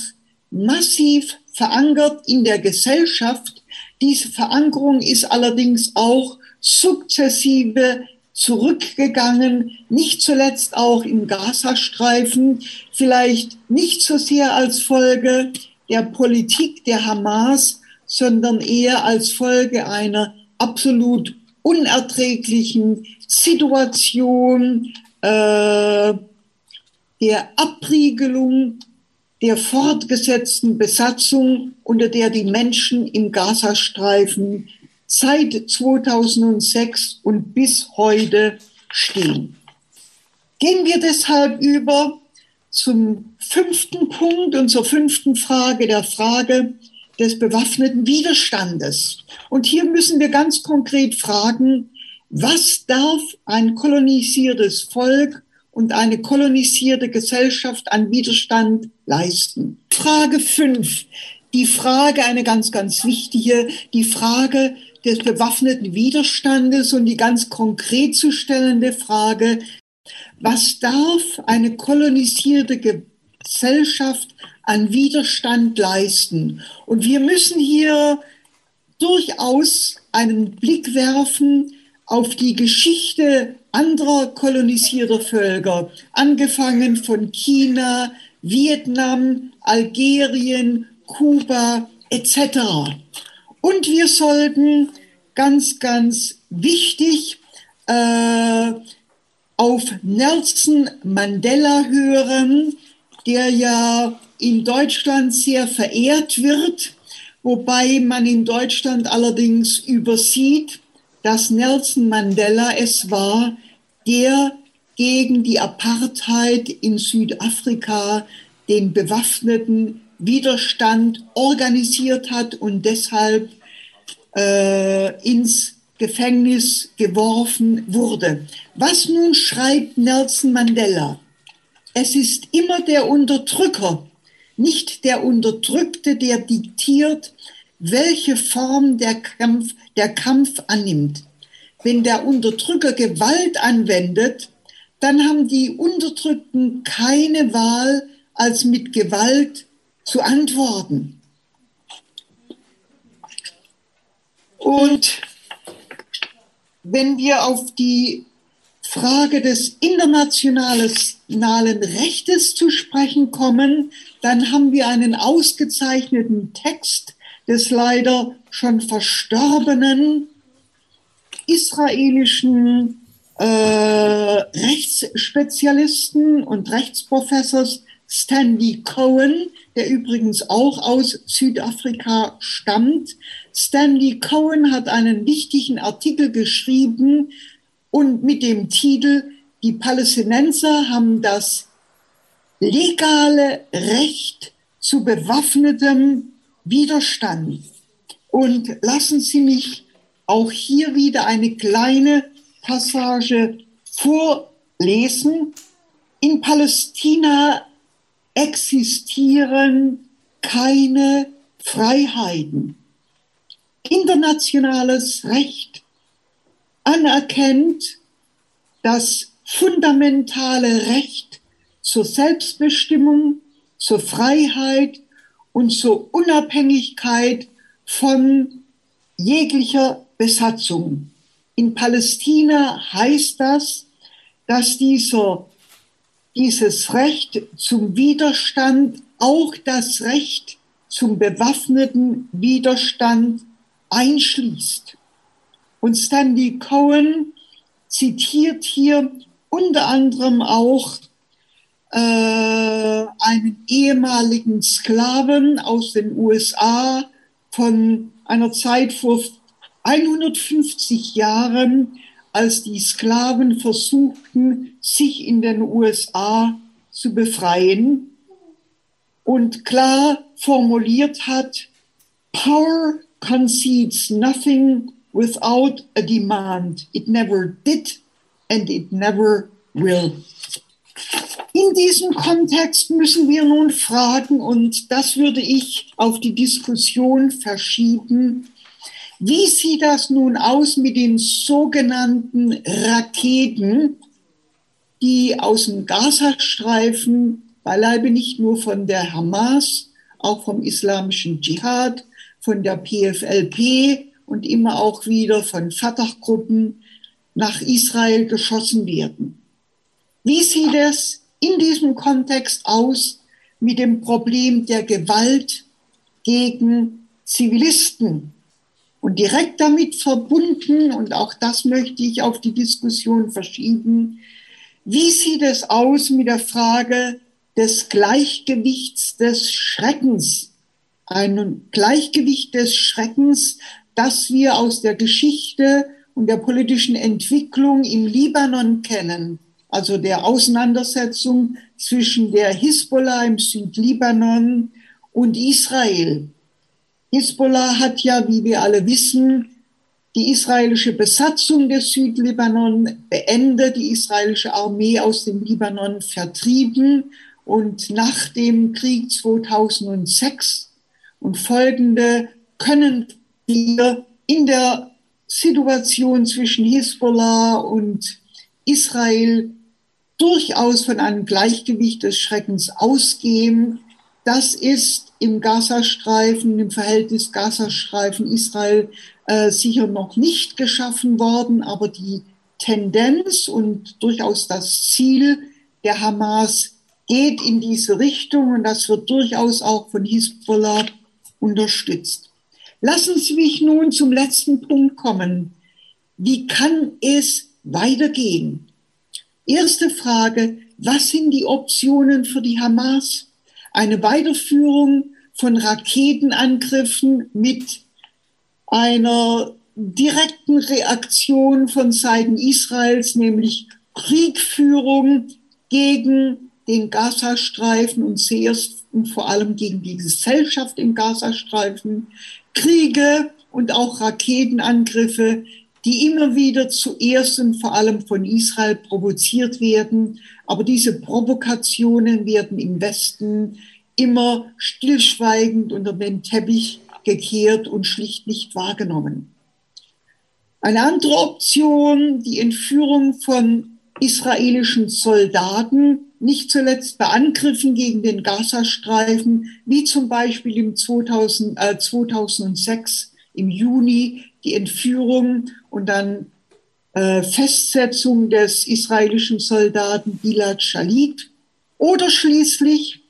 massiv verankert in der Gesellschaft. Diese Verankerung ist allerdings auch sukzessive zurückgegangen, nicht zuletzt auch im Gazastreifen, vielleicht nicht so sehr als Folge der Politik der Hamas, sondern eher als Folge einer absolut unerträglichen Situation äh, der Abriegelung der fortgesetzten Besatzung, unter der die Menschen im Gazastreifen seit 2006 und bis heute stehen. Gehen wir deshalb über zum fünften Punkt und zur fünften Frage, der Frage des bewaffneten Widerstandes. Und hier müssen wir ganz konkret fragen, was darf ein kolonisiertes Volk und eine kolonisierte Gesellschaft an Widerstand leisten? Frage fünf, die Frage, eine ganz, ganz wichtige, die Frage des bewaffneten Widerstandes und die ganz konkret zu stellende Frage, was darf eine kolonisierte Gesellschaft an Widerstand leisten? Und wir müssen hier durchaus einen Blick werfen auf die Geschichte anderer kolonisierter Völker, angefangen von China, Vietnam, Algerien, Kuba etc. Und wir sollten ganz, ganz wichtig äh, auf Nelson Mandela hören, der ja in Deutschland sehr verehrt wird, wobei man in Deutschland allerdings übersieht, dass Nelson Mandela es war, der gegen die Apartheid in Südafrika den bewaffneten Widerstand organisiert hat und deshalb äh, ins Gefängnis geworfen wurde. Was nun schreibt Nelson Mandela? Es ist immer der Unterdrücker, nicht der Unterdrückte, der diktiert, welche Form der Kampf, der Kampf annimmt. Wenn der Unterdrücker Gewalt anwendet, dann haben die Unterdrückten keine Wahl, als mit Gewalt zu antworten. Und wenn wir auf die Frage des internationalen Rechtes zu sprechen kommen, dann haben wir einen ausgezeichneten Text des leider schon verstorbenen israelischen äh, Rechtsspezialisten und Rechtsprofessors Stanley Cohen, der übrigens auch aus Südafrika stammt. Stanley Cohen hat einen wichtigen Artikel geschrieben und mit dem Titel Die Palästinenser haben das legale Recht zu bewaffnetem Widerstand. Und lassen Sie mich auch hier wieder eine kleine Passage vorlesen. In Palästina existieren keine Freiheiten. Internationales Recht anerkennt das fundamentale Recht zur Selbstbestimmung, zur Freiheit und zur Unabhängigkeit von jeglicher Besatzung. In Palästina heißt das, dass dieser, dieses Recht zum Widerstand auch das Recht zum bewaffneten Widerstand einschließt. Und Stanley Cohen zitiert hier unter anderem auch äh, einen ehemaligen Sklaven aus den USA von einer Zeit vor 150 Jahren, als die Sklaven versuchten, sich in den USA zu befreien und klar formuliert hat, Power concedes nothing without a demand. It never did and it never will. In diesem Kontext müssen wir nun fragen, und das würde ich auf die Diskussion verschieben, wie sieht das nun aus mit den sogenannten Raketen, die aus dem Gazastreifen, beileibe nicht nur von der Hamas, auch vom islamischen Dschihad, von der PFLP und immer auch wieder von Fatah-Gruppen nach Israel geschossen werden. Wie sieht es in diesem Kontext aus mit dem Problem der Gewalt gegen Zivilisten? Und direkt damit verbunden, und auch das möchte ich auf die Diskussion verschieben, wie sieht es aus mit der Frage des Gleichgewichts des Schreckens? Ein Gleichgewicht des Schreckens, das wir aus der Geschichte und der politischen Entwicklung im Libanon kennen, also der Auseinandersetzung zwischen der Hisbollah im Südlibanon und Israel. Hisbollah hat ja, wie wir alle wissen, die israelische Besatzung des Südlibanon beendet, die israelische Armee aus dem Libanon vertrieben und nach dem Krieg 2006 und folgende können wir in der Situation zwischen Hisbollah und Israel durchaus von einem Gleichgewicht des Schreckens ausgehen. Das ist im Gazastreifen, im Verhältnis Gazastreifen-Israel äh, sicher noch nicht geschaffen worden, aber die Tendenz und durchaus das Ziel der Hamas geht in diese Richtung und das wird durchaus auch von Hisbollah unterstützt. Lassen Sie mich nun zum letzten Punkt kommen. Wie kann es weitergehen? Erste Frage, was sind die Optionen für die Hamas? Eine Weiterführung von Raketenangriffen mit einer direkten Reaktion von Seiten Israels, nämlich Kriegführung gegen den Gazastreifen und zuerst und vor allem gegen die Gesellschaft im Gazastreifen, Kriege und auch Raketenangriffe, die immer wieder zuerst und vor allem von Israel provoziert werden. Aber diese Provokationen werden im Westen immer stillschweigend unter den Teppich gekehrt und schlicht nicht wahrgenommen. Eine andere Option, die Entführung von israelischen Soldaten, nicht zuletzt bei Angriffen gegen den Gazastreifen, wie zum Beispiel im 2000, äh, 2006 im Juni die Entführung und dann äh, Festsetzung des israelischen Soldaten Gilad Shalit oder schließlich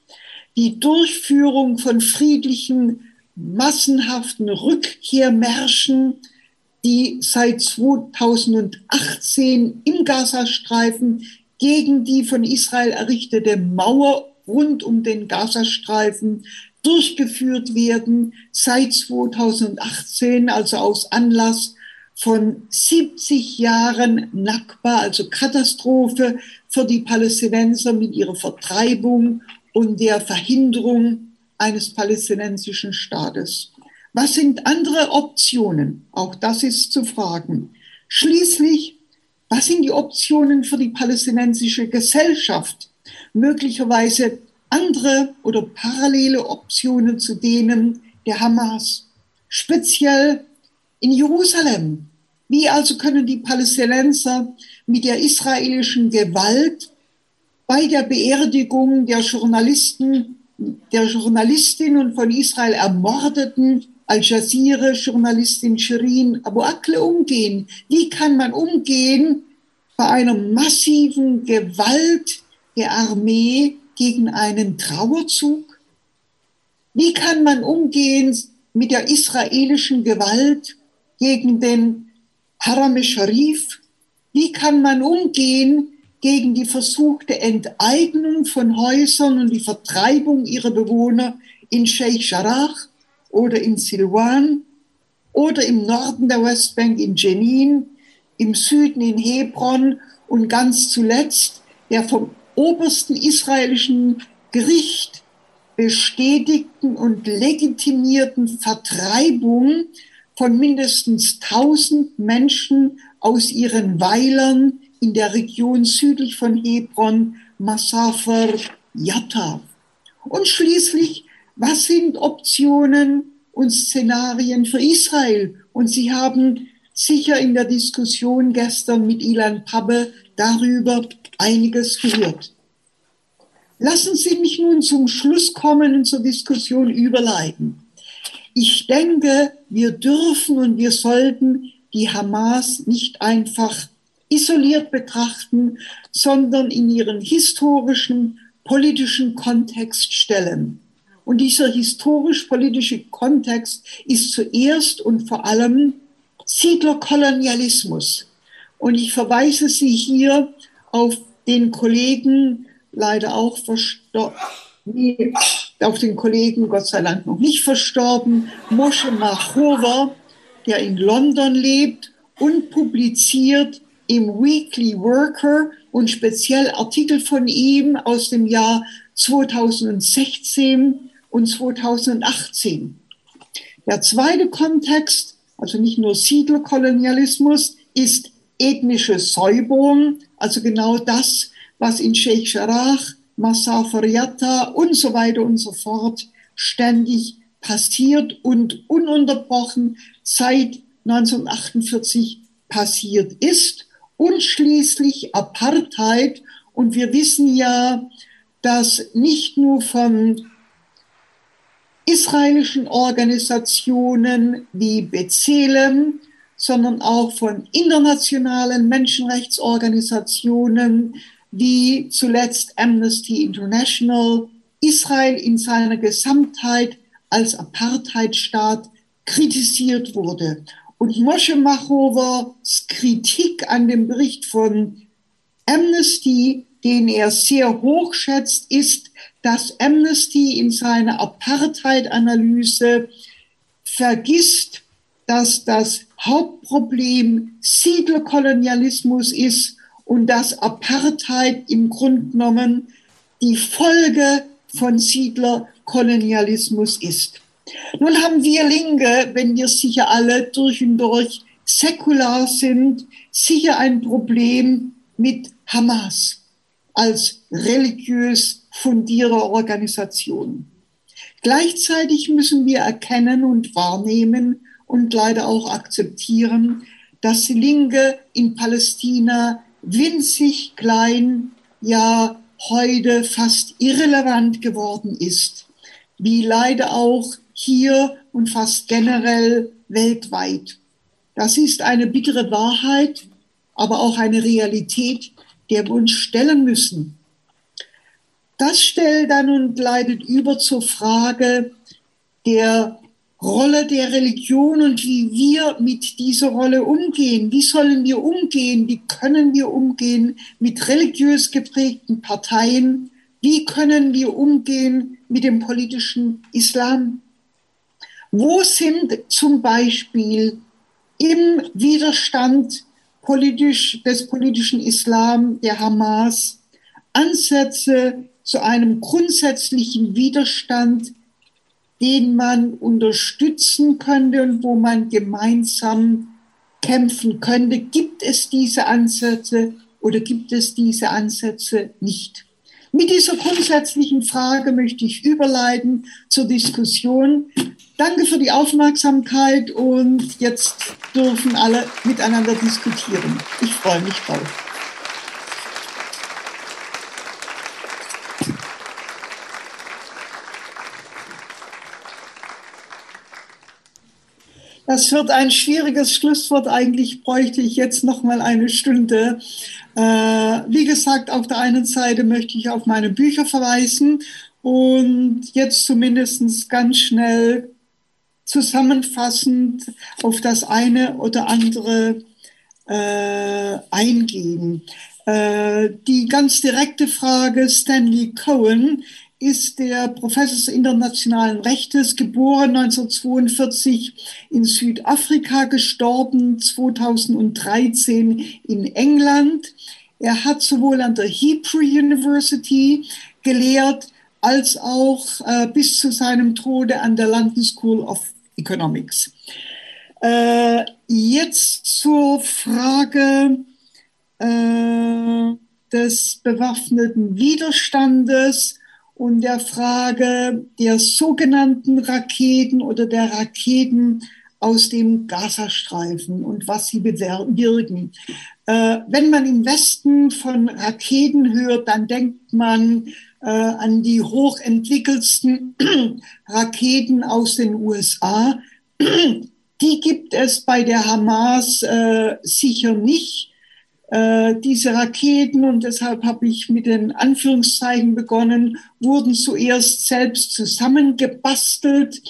die Durchführung von friedlichen, massenhaften Rückkehrmärschen die seit 2018 im Gazastreifen gegen die von Israel errichtete Mauer rund um den Gazastreifen durchgeführt werden, seit 2018, also aus Anlass von 70 Jahren Nakba, also Katastrophe für die Palästinenser mit ihrer Vertreibung und der Verhinderung eines palästinensischen Staates. Was sind andere Optionen? Auch das ist zu fragen. Schließlich, was sind die Optionen für die palästinensische Gesellschaft? Möglicherweise andere oder parallele Optionen zu denen der Hamas, speziell in Jerusalem. Wie also können die Palästinenser mit der israelischen Gewalt bei der Beerdigung der Journalisten der Journalistin und von Israel ermordeten Al Jazeera-Journalistin Shirin Abu Akle umgehen? Wie kann man umgehen bei einer massiven Gewalt der Armee gegen einen Trauerzug? Wie kann man umgehen mit der israelischen Gewalt gegen den Haram Sharif? Wie kann man umgehen gegen die versuchte Enteignung von Häusern und die Vertreibung ihrer Bewohner in Sheikh Jarrah oder in Silwan oder im Norden der Westbank in Jenin, im Süden in Hebron und ganz zuletzt der vom obersten israelischen Gericht bestätigten und legitimierten Vertreibung von mindestens 1000 Menschen aus ihren Weilern in der Region südlich von Hebron, Massafer, Yatta. Und schließlich, was sind Optionen und Szenarien für Israel? Und Sie haben sicher in der Diskussion gestern mit Ilan Pabbe darüber einiges gehört. Lassen Sie mich nun zum Schluss kommen und zur Diskussion überleiten. Ich denke, wir dürfen und wir sollten die Hamas nicht einfach isoliert betrachten, sondern in ihren historischen, politischen Kontext stellen. Und dieser historisch-politische Kontext ist zuerst und vor allem Siedlerkolonialismus. Und ich verweise Sie hier auf den Kollegen, leider auch verstorben, auf den Kollegen, Gott sei Dank noch nicht verstorben, Moshe Machova, der in London lebt und publiziert im Weekly Worker und speziell Artikel von ihm aus dem Jahr 2016 und 2018. Der zweite Kontext, also nicht nur Siedlerkolonialismus, ist ethnische Säuberung, also genau das, was in Sheikh Jarrah, Massafar Yatta und so weiter und so fort ständig passiert und ununterbrochen seit 1948 passiert ist und schließlich Apartheid. Und wir wissen ja, dass nicht nur von israelischen Organisationen wie B'Tselem, sondern auch von internationalen Menschenrechtsorganisationen wie zuletzt Amnesty International Israel in seiner Gesamtheit als Apartheidstaat kritisiert wurde. Und Moshe Machowers Kritik an dem Bericht von Amnesty, den er sehr hoch schätzt, ist, dass Amnesty in seiner Apartheid-Analyse vergisst, dass das Hauptproblem Siedlerkolonialismus ist und dass Apartheid im Grunde genommen die Folge von Siedlerkolonialismus ist. Nun haben wir Linke, wenn wir sicher alle durch und durch säkular sind, sicher ein Problem mit Hamas als religiös fundierte Organisation. Gleichzeitig müssen wir erkennen und wahrnehmen und leider auch akzeptieren, dass die Linke in Palästina winzig klein, ja heute fast irrelevant geworden ist, wie leider auch hier und fast generell weltweit. Das ist eine bittere Wahrheit, aber auch eine Realität, der wir uns stellen müssen. Das stellt dann und leitet über zur Frage der Rolle der Religion und wie wir mit dieser Rolle umgehen. Wie sollen wir umgehen? Wie können wir umgehen mit religiös geprägten Parteien? Wie können wir umgehen mit dem politischen Islam? Wo sind zum Beispiel im Widerstand politisch, des politischen Islam, der Hamas, Ansätze zu einem grundsätzlichen Widerstand, den man unterstützen könnte und wo man gemeinsam kämpfen könnte? Gibt es diese Ansätze oder gibt es diese Ansätze nicht? Mit dieser grundsätzlichen Frage möchte ich überleiten zur Diskussion. Danke für die Aufmerksamkeit und jetzt dürfen alle miteinander diskutieren. Ich freue mich drauf. Das wird ein schwieriges Schlusswort. Eigentlich bräuchte ich jetzt noch mal eine Stunde. Äh, wie gesagt, auf der einen Seite möchte ich auf meine Bücher verweisen und jetzt zumindest ganz schnell zusammenfassend auf das eine oder andere äh, eingehen. Äh, die ganz direkte Frage, Stanley Cohen ist der Professor des internationalen Rechtes, geboren 1942 in Südafrika, gestorben 2013 in England. Er hat sowohl an der Hebrew University gelehrt, als auch äh, bis zu seinem Tode an der London School of Economics. Äh, jetzt zur Frage äh, des bewaffneten Widerstandes und der Frage der sogenannten Raketen oder der Raketen aus dem Gazastreifen und was sie bewirken. Äh, wenn man im Westen von Raketen hört, dann denkt man äh, an die hochentwickelsten Raketen aus den USA. Die gibt es bei der Hamas äh, sicher nicht äh, diese Raketen, und deshalb habe ich mit den Anführungszeichen begonnen, wurden zuerst selbst zusammengebastelt.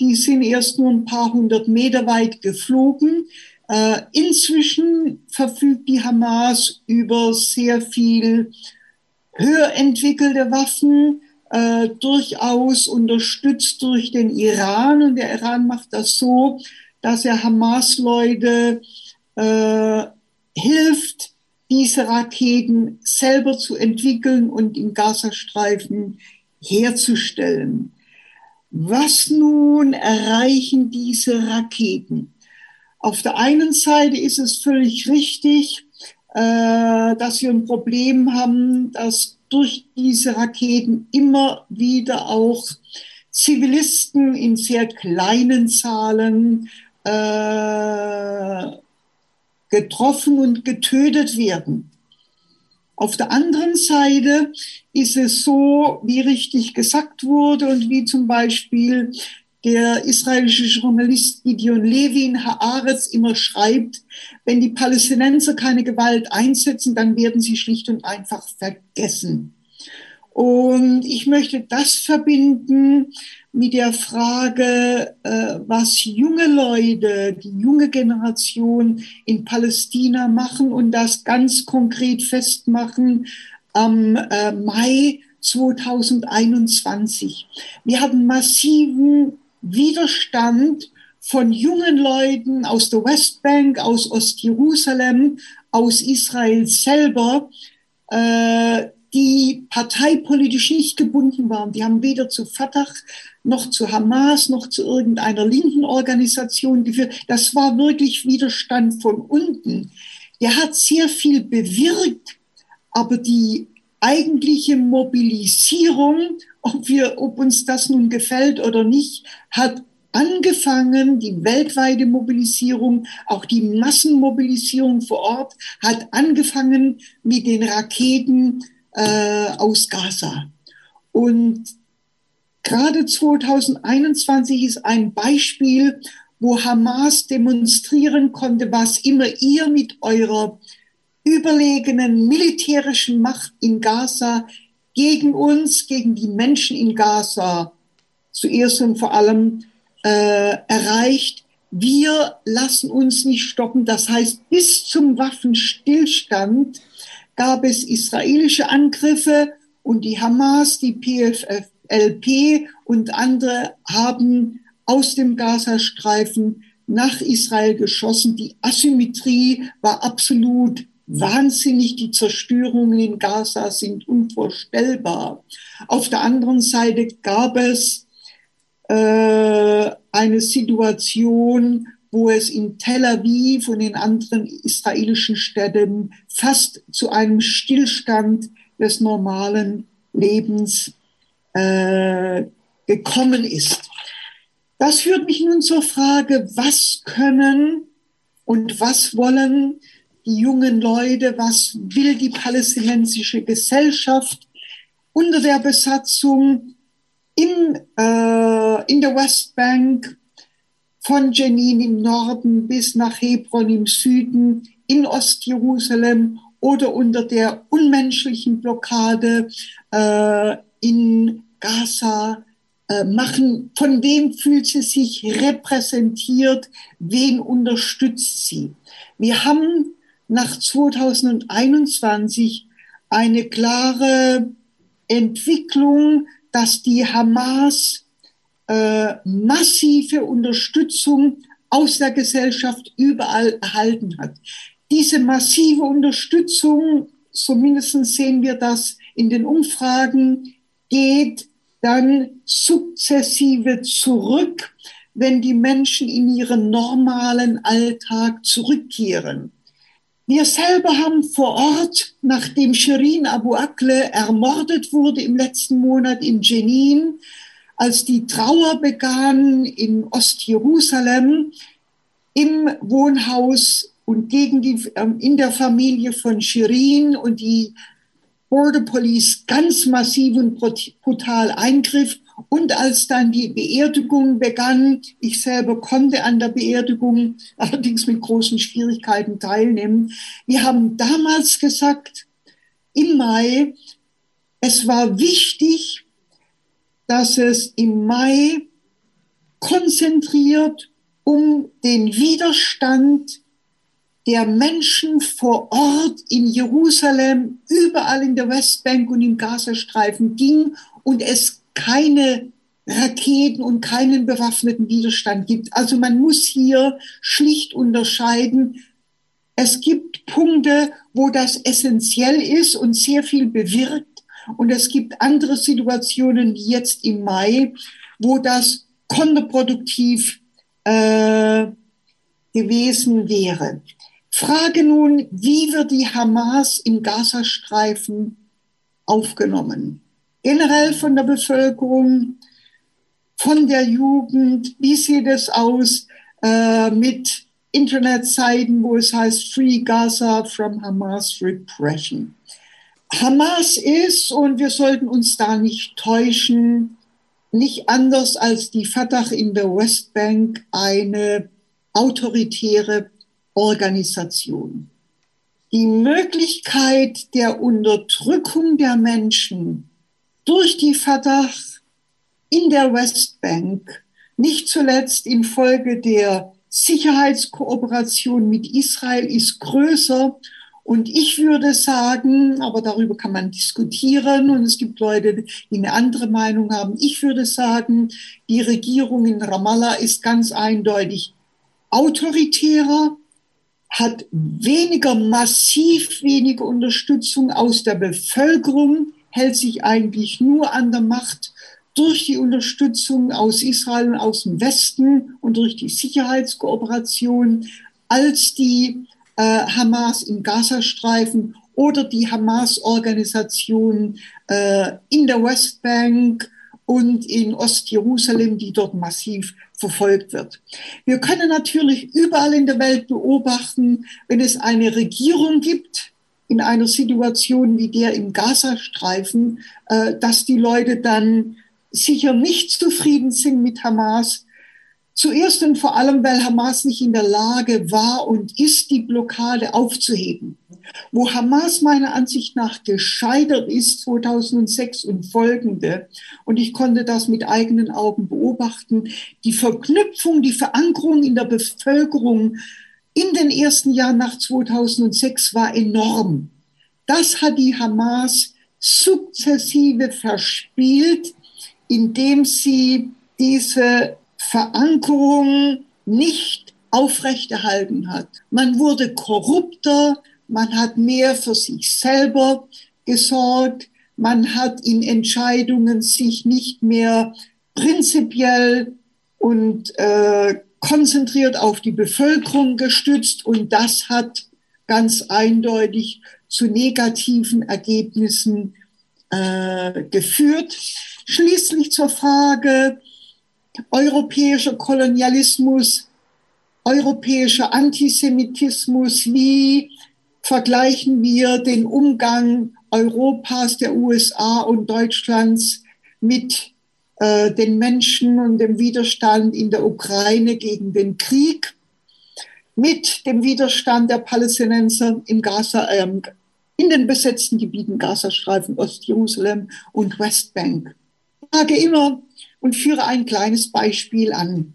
Die sind erst nur ein paar hundert Meter weit geflogen. Äh, inzwischen verfügt die Hamas über sehr viel höher entwickelte Waffen, äh, durchaus unterstützt durch den Iran. Und der Iran macht das so, dass er Hamas-Leute äh, hilft, diese Raketen selber zu entwickeln und im Gazastreifen herzustellen. Was nun erreichen diese Raketen? Auf der einen Seite ist es völlig richtig, äh, dass wir ein Problem haben, dass durch diese Raketen immer wieder auch Zivilisten in sehr kleinen Zahlen äh, getroffen und getötet werden. Auf der anderen Seite ist es so, wie richtig gesagt wurde und wie zum Beispiel der israelische Journalist Gideon Levin Haaretz immer schreibt, wenn die Palästinenser keine Gewalt einsetzen, dann werden sie schlicht und einfach vergessen. Und ich möchte das verbinden mit der Frage, äh, was junge Leute, die junge Generation in Palästina machen und das ganz konkret festmachen am äh, Mai 2021. Wir hatten massiven Widerstand von jungen Leuten aus der Westbank, aus Ostjerusalem, aus Israel selber, äh, die parteipolitisch nicht gebunden waren. Die haben weder zu Fatah noch zu Hamas noch zu irgendeiner linken Organisation geführt. Das war wirklich Widerstand von unten. Der hat sehr viel bewirkt, aber die eigentliche Mobilisierung, ob wir, ob uns das nun gefällt oder nicht, hat angefangen, die weltweite Mobilisierung, auch die Massenmobilisierung vor Ort, hat angefangen mit den Raketen äh, aus Gaza. Und gerade 2021 ist ein Beispiel, wo Hamas demonstrieren konnte, was immer ihr mit eurer überlegenen militärischen Macht in Gaza gegen uns, gegen die Menschen in Gaza zuerst und vor allem äh, erreicht. Wir lassen uns nicht stoppen. Das heißt, bis zum Waffenstillstand gab es israelische Angriffe und die Hamas, die PFLP und andere haben aus dem Gazastreifen nach Israel geschossen. Die Asymmetrie war absolut wahnsinnig. Die Zerstörungen in Gaza sind unvorstellbar. Auf der anderen Seite gab es äh, eine Situation, wo es in Tel Aviv und in anderen israelischen Städten fast zu einem Stillstand des normalen Lebens äh, gekommen ist. Das führt mich nun zur Frage, was können und was wollen die jungen Leute, was will die palästinensische Gesellschaft unter der Besatzung in, äh, in der Westbank von Jenin im Norden bis nach Hebron im Süden, in Ostjerusalem oder unter der unmenschlichen Blockade äh, in Gaza äh, machen, von wem fühlt sie sich repräsentiert, wen unterstützt sie. Wir haben nach 2021 eine klare Entwicklung, dass die Hamas äh, massive Unterstützung aus der Gesellschaft überall erhalten hat. Diese massive Unterstützung, zumindest sehen wir das in den Umfragen, geht dann sukzessive zurück, wenn die Menschen in ihren normalen Alltag zurückkehren. Wir selber haben vor Ort, nachdem Shirin Abu Akle ermordet wurde im letzten Monat in Jenin, als die Trauer begann in Ostjerusalem, im Wohnhaus und gegen die, ähm, in der Familie von Shirin und die Border Police ganz massiv und brutal eingriff. Und als dann die Beerdigung begann, ich selber konnte an der Beerdigung allerdings mit großen Schwierigkeiten teilnehmen. Wir haben damals gesagt, im Mai, es war wichtig, dass es im Mai konzentriert um den Widerstand der Menschen vor Ort in Jerusalem, überall in der Westbank und im Gazastreifen ging und es keine Raketen und keinen bewaffneten Widerstand gibt. Also man muss hier schlicht unterscheiden. Es gibt Punkte, wo das essentiell ist und sehr viel bewirkt. Und es gibt andere Situationen wie jetzt im Mai, wo das kontraproduktiv äh, gewesen wäre. Frage nun, wie wird die Hamas im Gazastreifen aufgenommen? Generell von der Bevölkerung, von der Jugend, wie sieht es aus äh, mit Internetseiten, wo es heißt Free Gaza from Hamas Repression? Hamas ist, und wir sollten uns da nicht täuschen, nicht anders als die Fatah in der Westbank eine autoritäre Organisation. Die Möglichkeit der Unterdrückung der Menschen durch die Fatah in der Westbank, nicht zuletzt infolge der Sicherheitskooperation mit Israel, ist größer. Und ich würde sagen, aber darüber kann man diskutieren und es gibt Leute, die eine andere Meinung haben. Ich würde sagen, die Regierung in Ramallah ist ganz eindeutig autoritärer, hat weniger massiv weniger Unterstützung aus der Bevölkerung, hält sich eigentlich nur an der Macht durch die Unterstützung aus Israel und aus dem Westen und durch die Sicherheitskooperation als die äh, Hamas im Gazastreifen oder die Hamas-Organisation äh, in der Westbank und in Ostjerusalem, die dort massiv verfolgt wird. Wir können natürlich überall in der Welt beobachten, wenn es eine Regierung gibt, in einer Situation wie der im Gazastreifen, äh, dass die Leute dann sicher nicht zufrieden sind mit Hamas. Zuerst und vor allem, weil Hamas nicht in der Lage war und ist, die Blockade aufzuheben. Wo Hamas meiner Ansicht nach gescheitert ist 2006 und folgende, und ich konnte das mit eigenen Augen beobachten, die Verknüpfung, die Verankerung in der Bevölkerung in den ersten Jahren nach 2006 war enorm. Das hat die Hamas sukzessive verspielt, indem sie diese Verankerung nicht aufrechterhalten hat. Man wurde korrupter, man hat mehr für sich selber gesorgt, man hat in Entscheidungen sich nicht mehr prinzipiell und äh, konzentriert auf die Bevölkerung gestützt und das hat ganz eindeutig zu negativen Ergebnissen äh, geführt. Schließlich zur Frage europäischer Kolonialismus, europäischer Antisemitismus, wie vergleichen wir den Umgang Europas, der USA und Deutschlands mit äh, den Menschen und dem Widerstand in der Ukraine gegen den Krieg, mit dem Widerstand der Palästinenser im Gaza, äh, in den besetzten Gebieten Gazastreifen, Ostjerusalem und Westbank. Ich sage immer und führe ein kleines Beispiel an.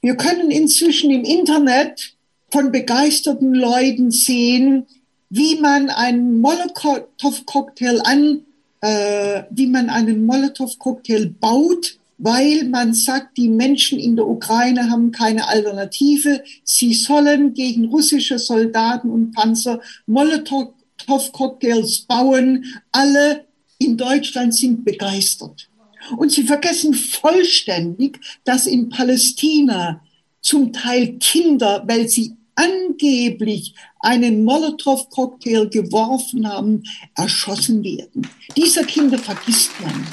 Wir können inzwischen im Internet von begeisterten Leuten sehen, wie man einen Molotow-Cocktail an, äh, wie man einen Molotow-Cocktail baut, weil man sagt, die Menschen in der Ukraine haben keine Alternative. Sie sollen gegen russische Soldaten und Panzer Molotow-Cocktails bauen. Alle in Deutschland sind begeistert. Und sie vergessen vollständig, dass in Palästina zum Teil Kinder, weil sie angeblich einen Molotow-Cocktail geworfen haben, erschossen werden. Dieser Kinder vergisst man.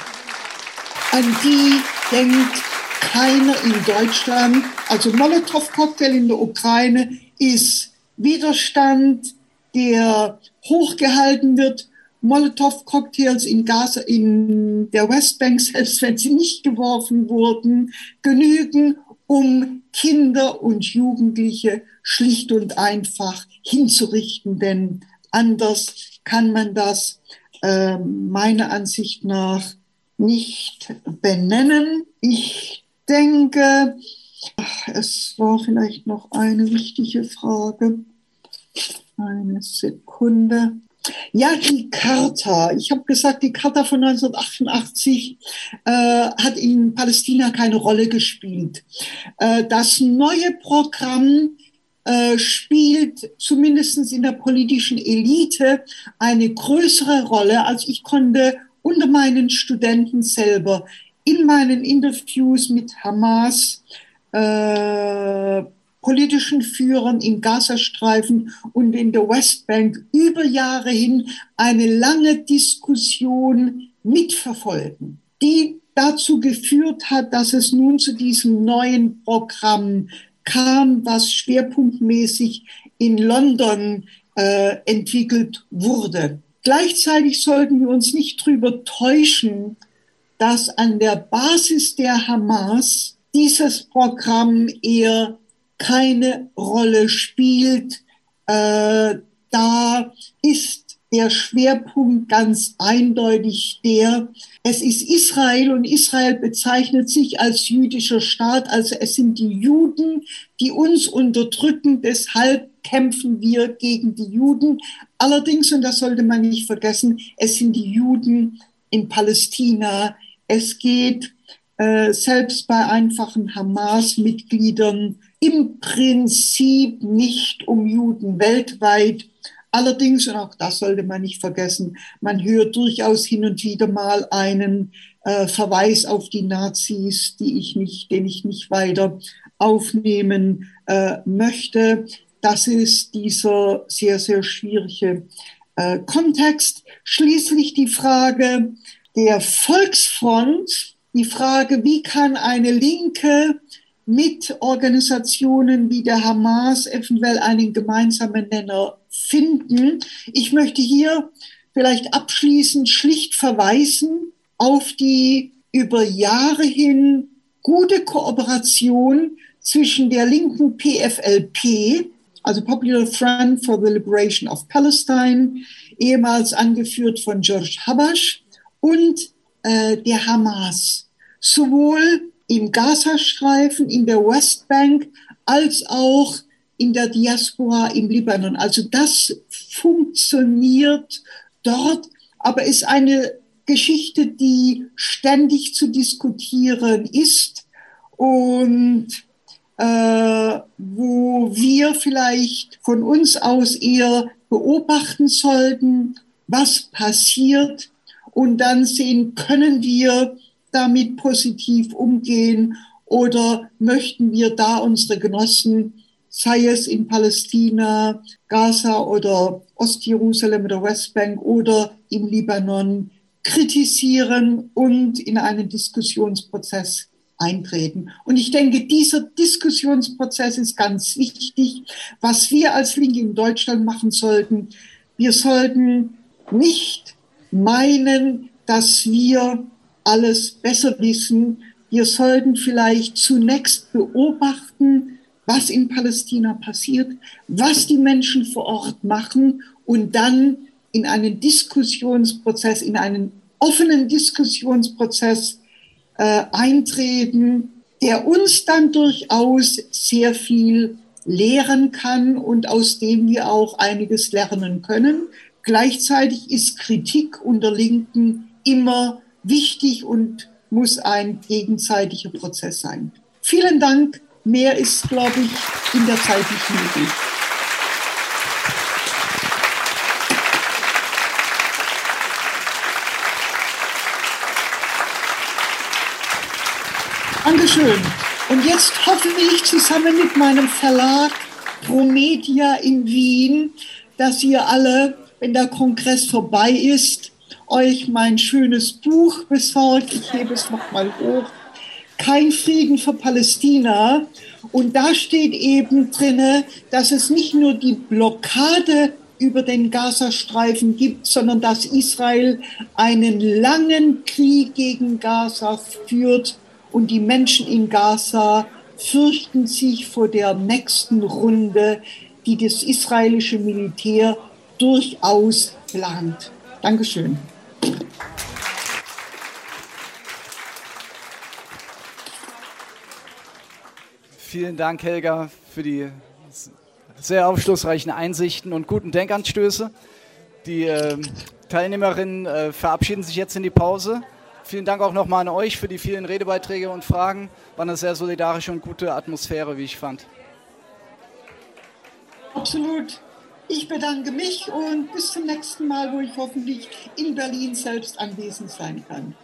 An die denkt keiner in Deutschland. Also Molotow-Cocktail in der Ukraine ist Widerstand, der hochgehalten wird. Molotow-Cocktails in Gaza, in der Westbank, selbst wenn sie nicht geworfen wurden, genügen, um Kinder und Jugendliche schlicht und einfach hinzurichten, denn anders kann man das äh, meiner Ansicht nach nicht benennen. Ich denke, ach, es war vielleicht noch eine wichtige Frage. Eine Sekunde. Ja, die Charta. Ich habe gesagt, die Charta von 1988 äh, hat in Palästina keine Rolle gespielt. Äh, das neue Programm äh, spielt zumindest in der politischen Elite eine größere Rolle, als ich konnte unter meinen Studenten selber in meinen Interviews mit Hamas äh, politischen Führern im Gazastreifen und in der Westbank über Jahre hin eine lange Diskussion mitverfolgen, die dazu geführt hat, dass es nun zu diesem neuen Programm kam, was schwerpunktmäßig in London äh, entwickelt wurde. Gleichzeitig sollten wir uns nicht darüber täuschen, dass an der Basis der Hamas dieses Programm eher keine Rolle spielt. Äh, da ist der Schwerpunkt ganz eindeutig der, es ist Israel und Israel bezeichnet sich als jüdischer Staat, also es sind die Juden, die uns unterdrücken, deshalb kämpfen wir gegen die Juden. Allerdings, und das sollte man nicht vergessen, es sind die Juden in Palästina. Es geht äh, selbst bei einfachen Hamas-Mitgliedern im Prinzip nicht um Juden weltweit. Allerdings, und auch das sollte man nicht vergessen, man hört durchaus hin und wieder mal einen äh, Verweis auf die Nazis, die ich nicht, den ich nicht weiter aufnehmen äh, möchte. Das ist dieser sehr, sehr schwierige äh, Kontext. Schließlich die Frage der Volksfront, die Frage, wie kann eine Linke mit Organisationen wie der Hamas eventuell einen gemeinsamen Nenner finden. Ich möchte hier vielleicht abschließend schlicht verweisen auf die über Jahre hin gute Kooperation zwischen der linken PFLP, also Popular Front for the Liberation of Palestine, ehemals angeführt von George Habash, und äh, der Hamas. Sowohl im Gazastreifen, in der Westbank, als auch in der Diaspora im Libanon. Also das funktioniert dort, aber ist eine Geschichte, die ständig zu diskutieren ist und äh, wo wir vielleicht von uns aus eher beobachten sollten, was passiert und dann sehen, können wir damit positiv umgehen oder möchten wir da unsere Genossen, sei es in Palästina, Gaza oder Ostjerusalem oder Westbank oder im Libanon, kritisieren und in einen Diskussionsprozess eintreten. Und ich denke, dieser Diskussionsprozess ist ganz wichtig. Was wir als Linke in Deutschland machen sollten, wir sollten nicht meinen, dass wir alles besser wissen. Wir sollten vielleicht zunächst beobachten, was in Palästina passiert, was die Menschen vor Ort machen und dann in einen Diskussionsprozess, in einen offenen Diskussionsprozess äh, eintreten, der uns dann durchaus sehr viel lehren kann und aus dem wir auch einiges lernen können. Gleichzeitig ist Kritik unter Linken immer wichtig und muss ein gegenseitiger Prozess sein. Vielen Dank. Mehr ist, glaube ich, in der Zeit nicht möglich. Dankeschön. Und jetzt hoffe ich zusammen mit meinem Verlag Promedia in Wien, dass ihr alle, wenn der Kongress vorbei ist, euch mein schönes Buch besorgt. Ich hebe es nochmal hoch. Kein Frieden für Palästina. Und da steht eben drinne, dass es nicht nur die Blockade über den Gazastreifen gibt, sondern dass Israel einen langen Krieg gegen Gaza führt und die Menschen in Gaza fürchten sich vor der nächsten Runde, die das israelische Militär durchaus plant. Dankeschön. Vielen Dank, Helga, für die sehr aufschlussreichen Einsichten und guten Denkanstöße. Die äh, Teilnehmerinnen äh, verabschieden sich jetzt in die Pause. Vielen Dank auch nochmal an euch für die vielen Redebeiträge und Fragen. War eine sehr solidarische und gute Atmosphäre, wie ich fand. Absolut. Ich bedanke mich und bis zum nächsten Mal, wo ich hoffentlich in Berlin selbst anwesend sein kann.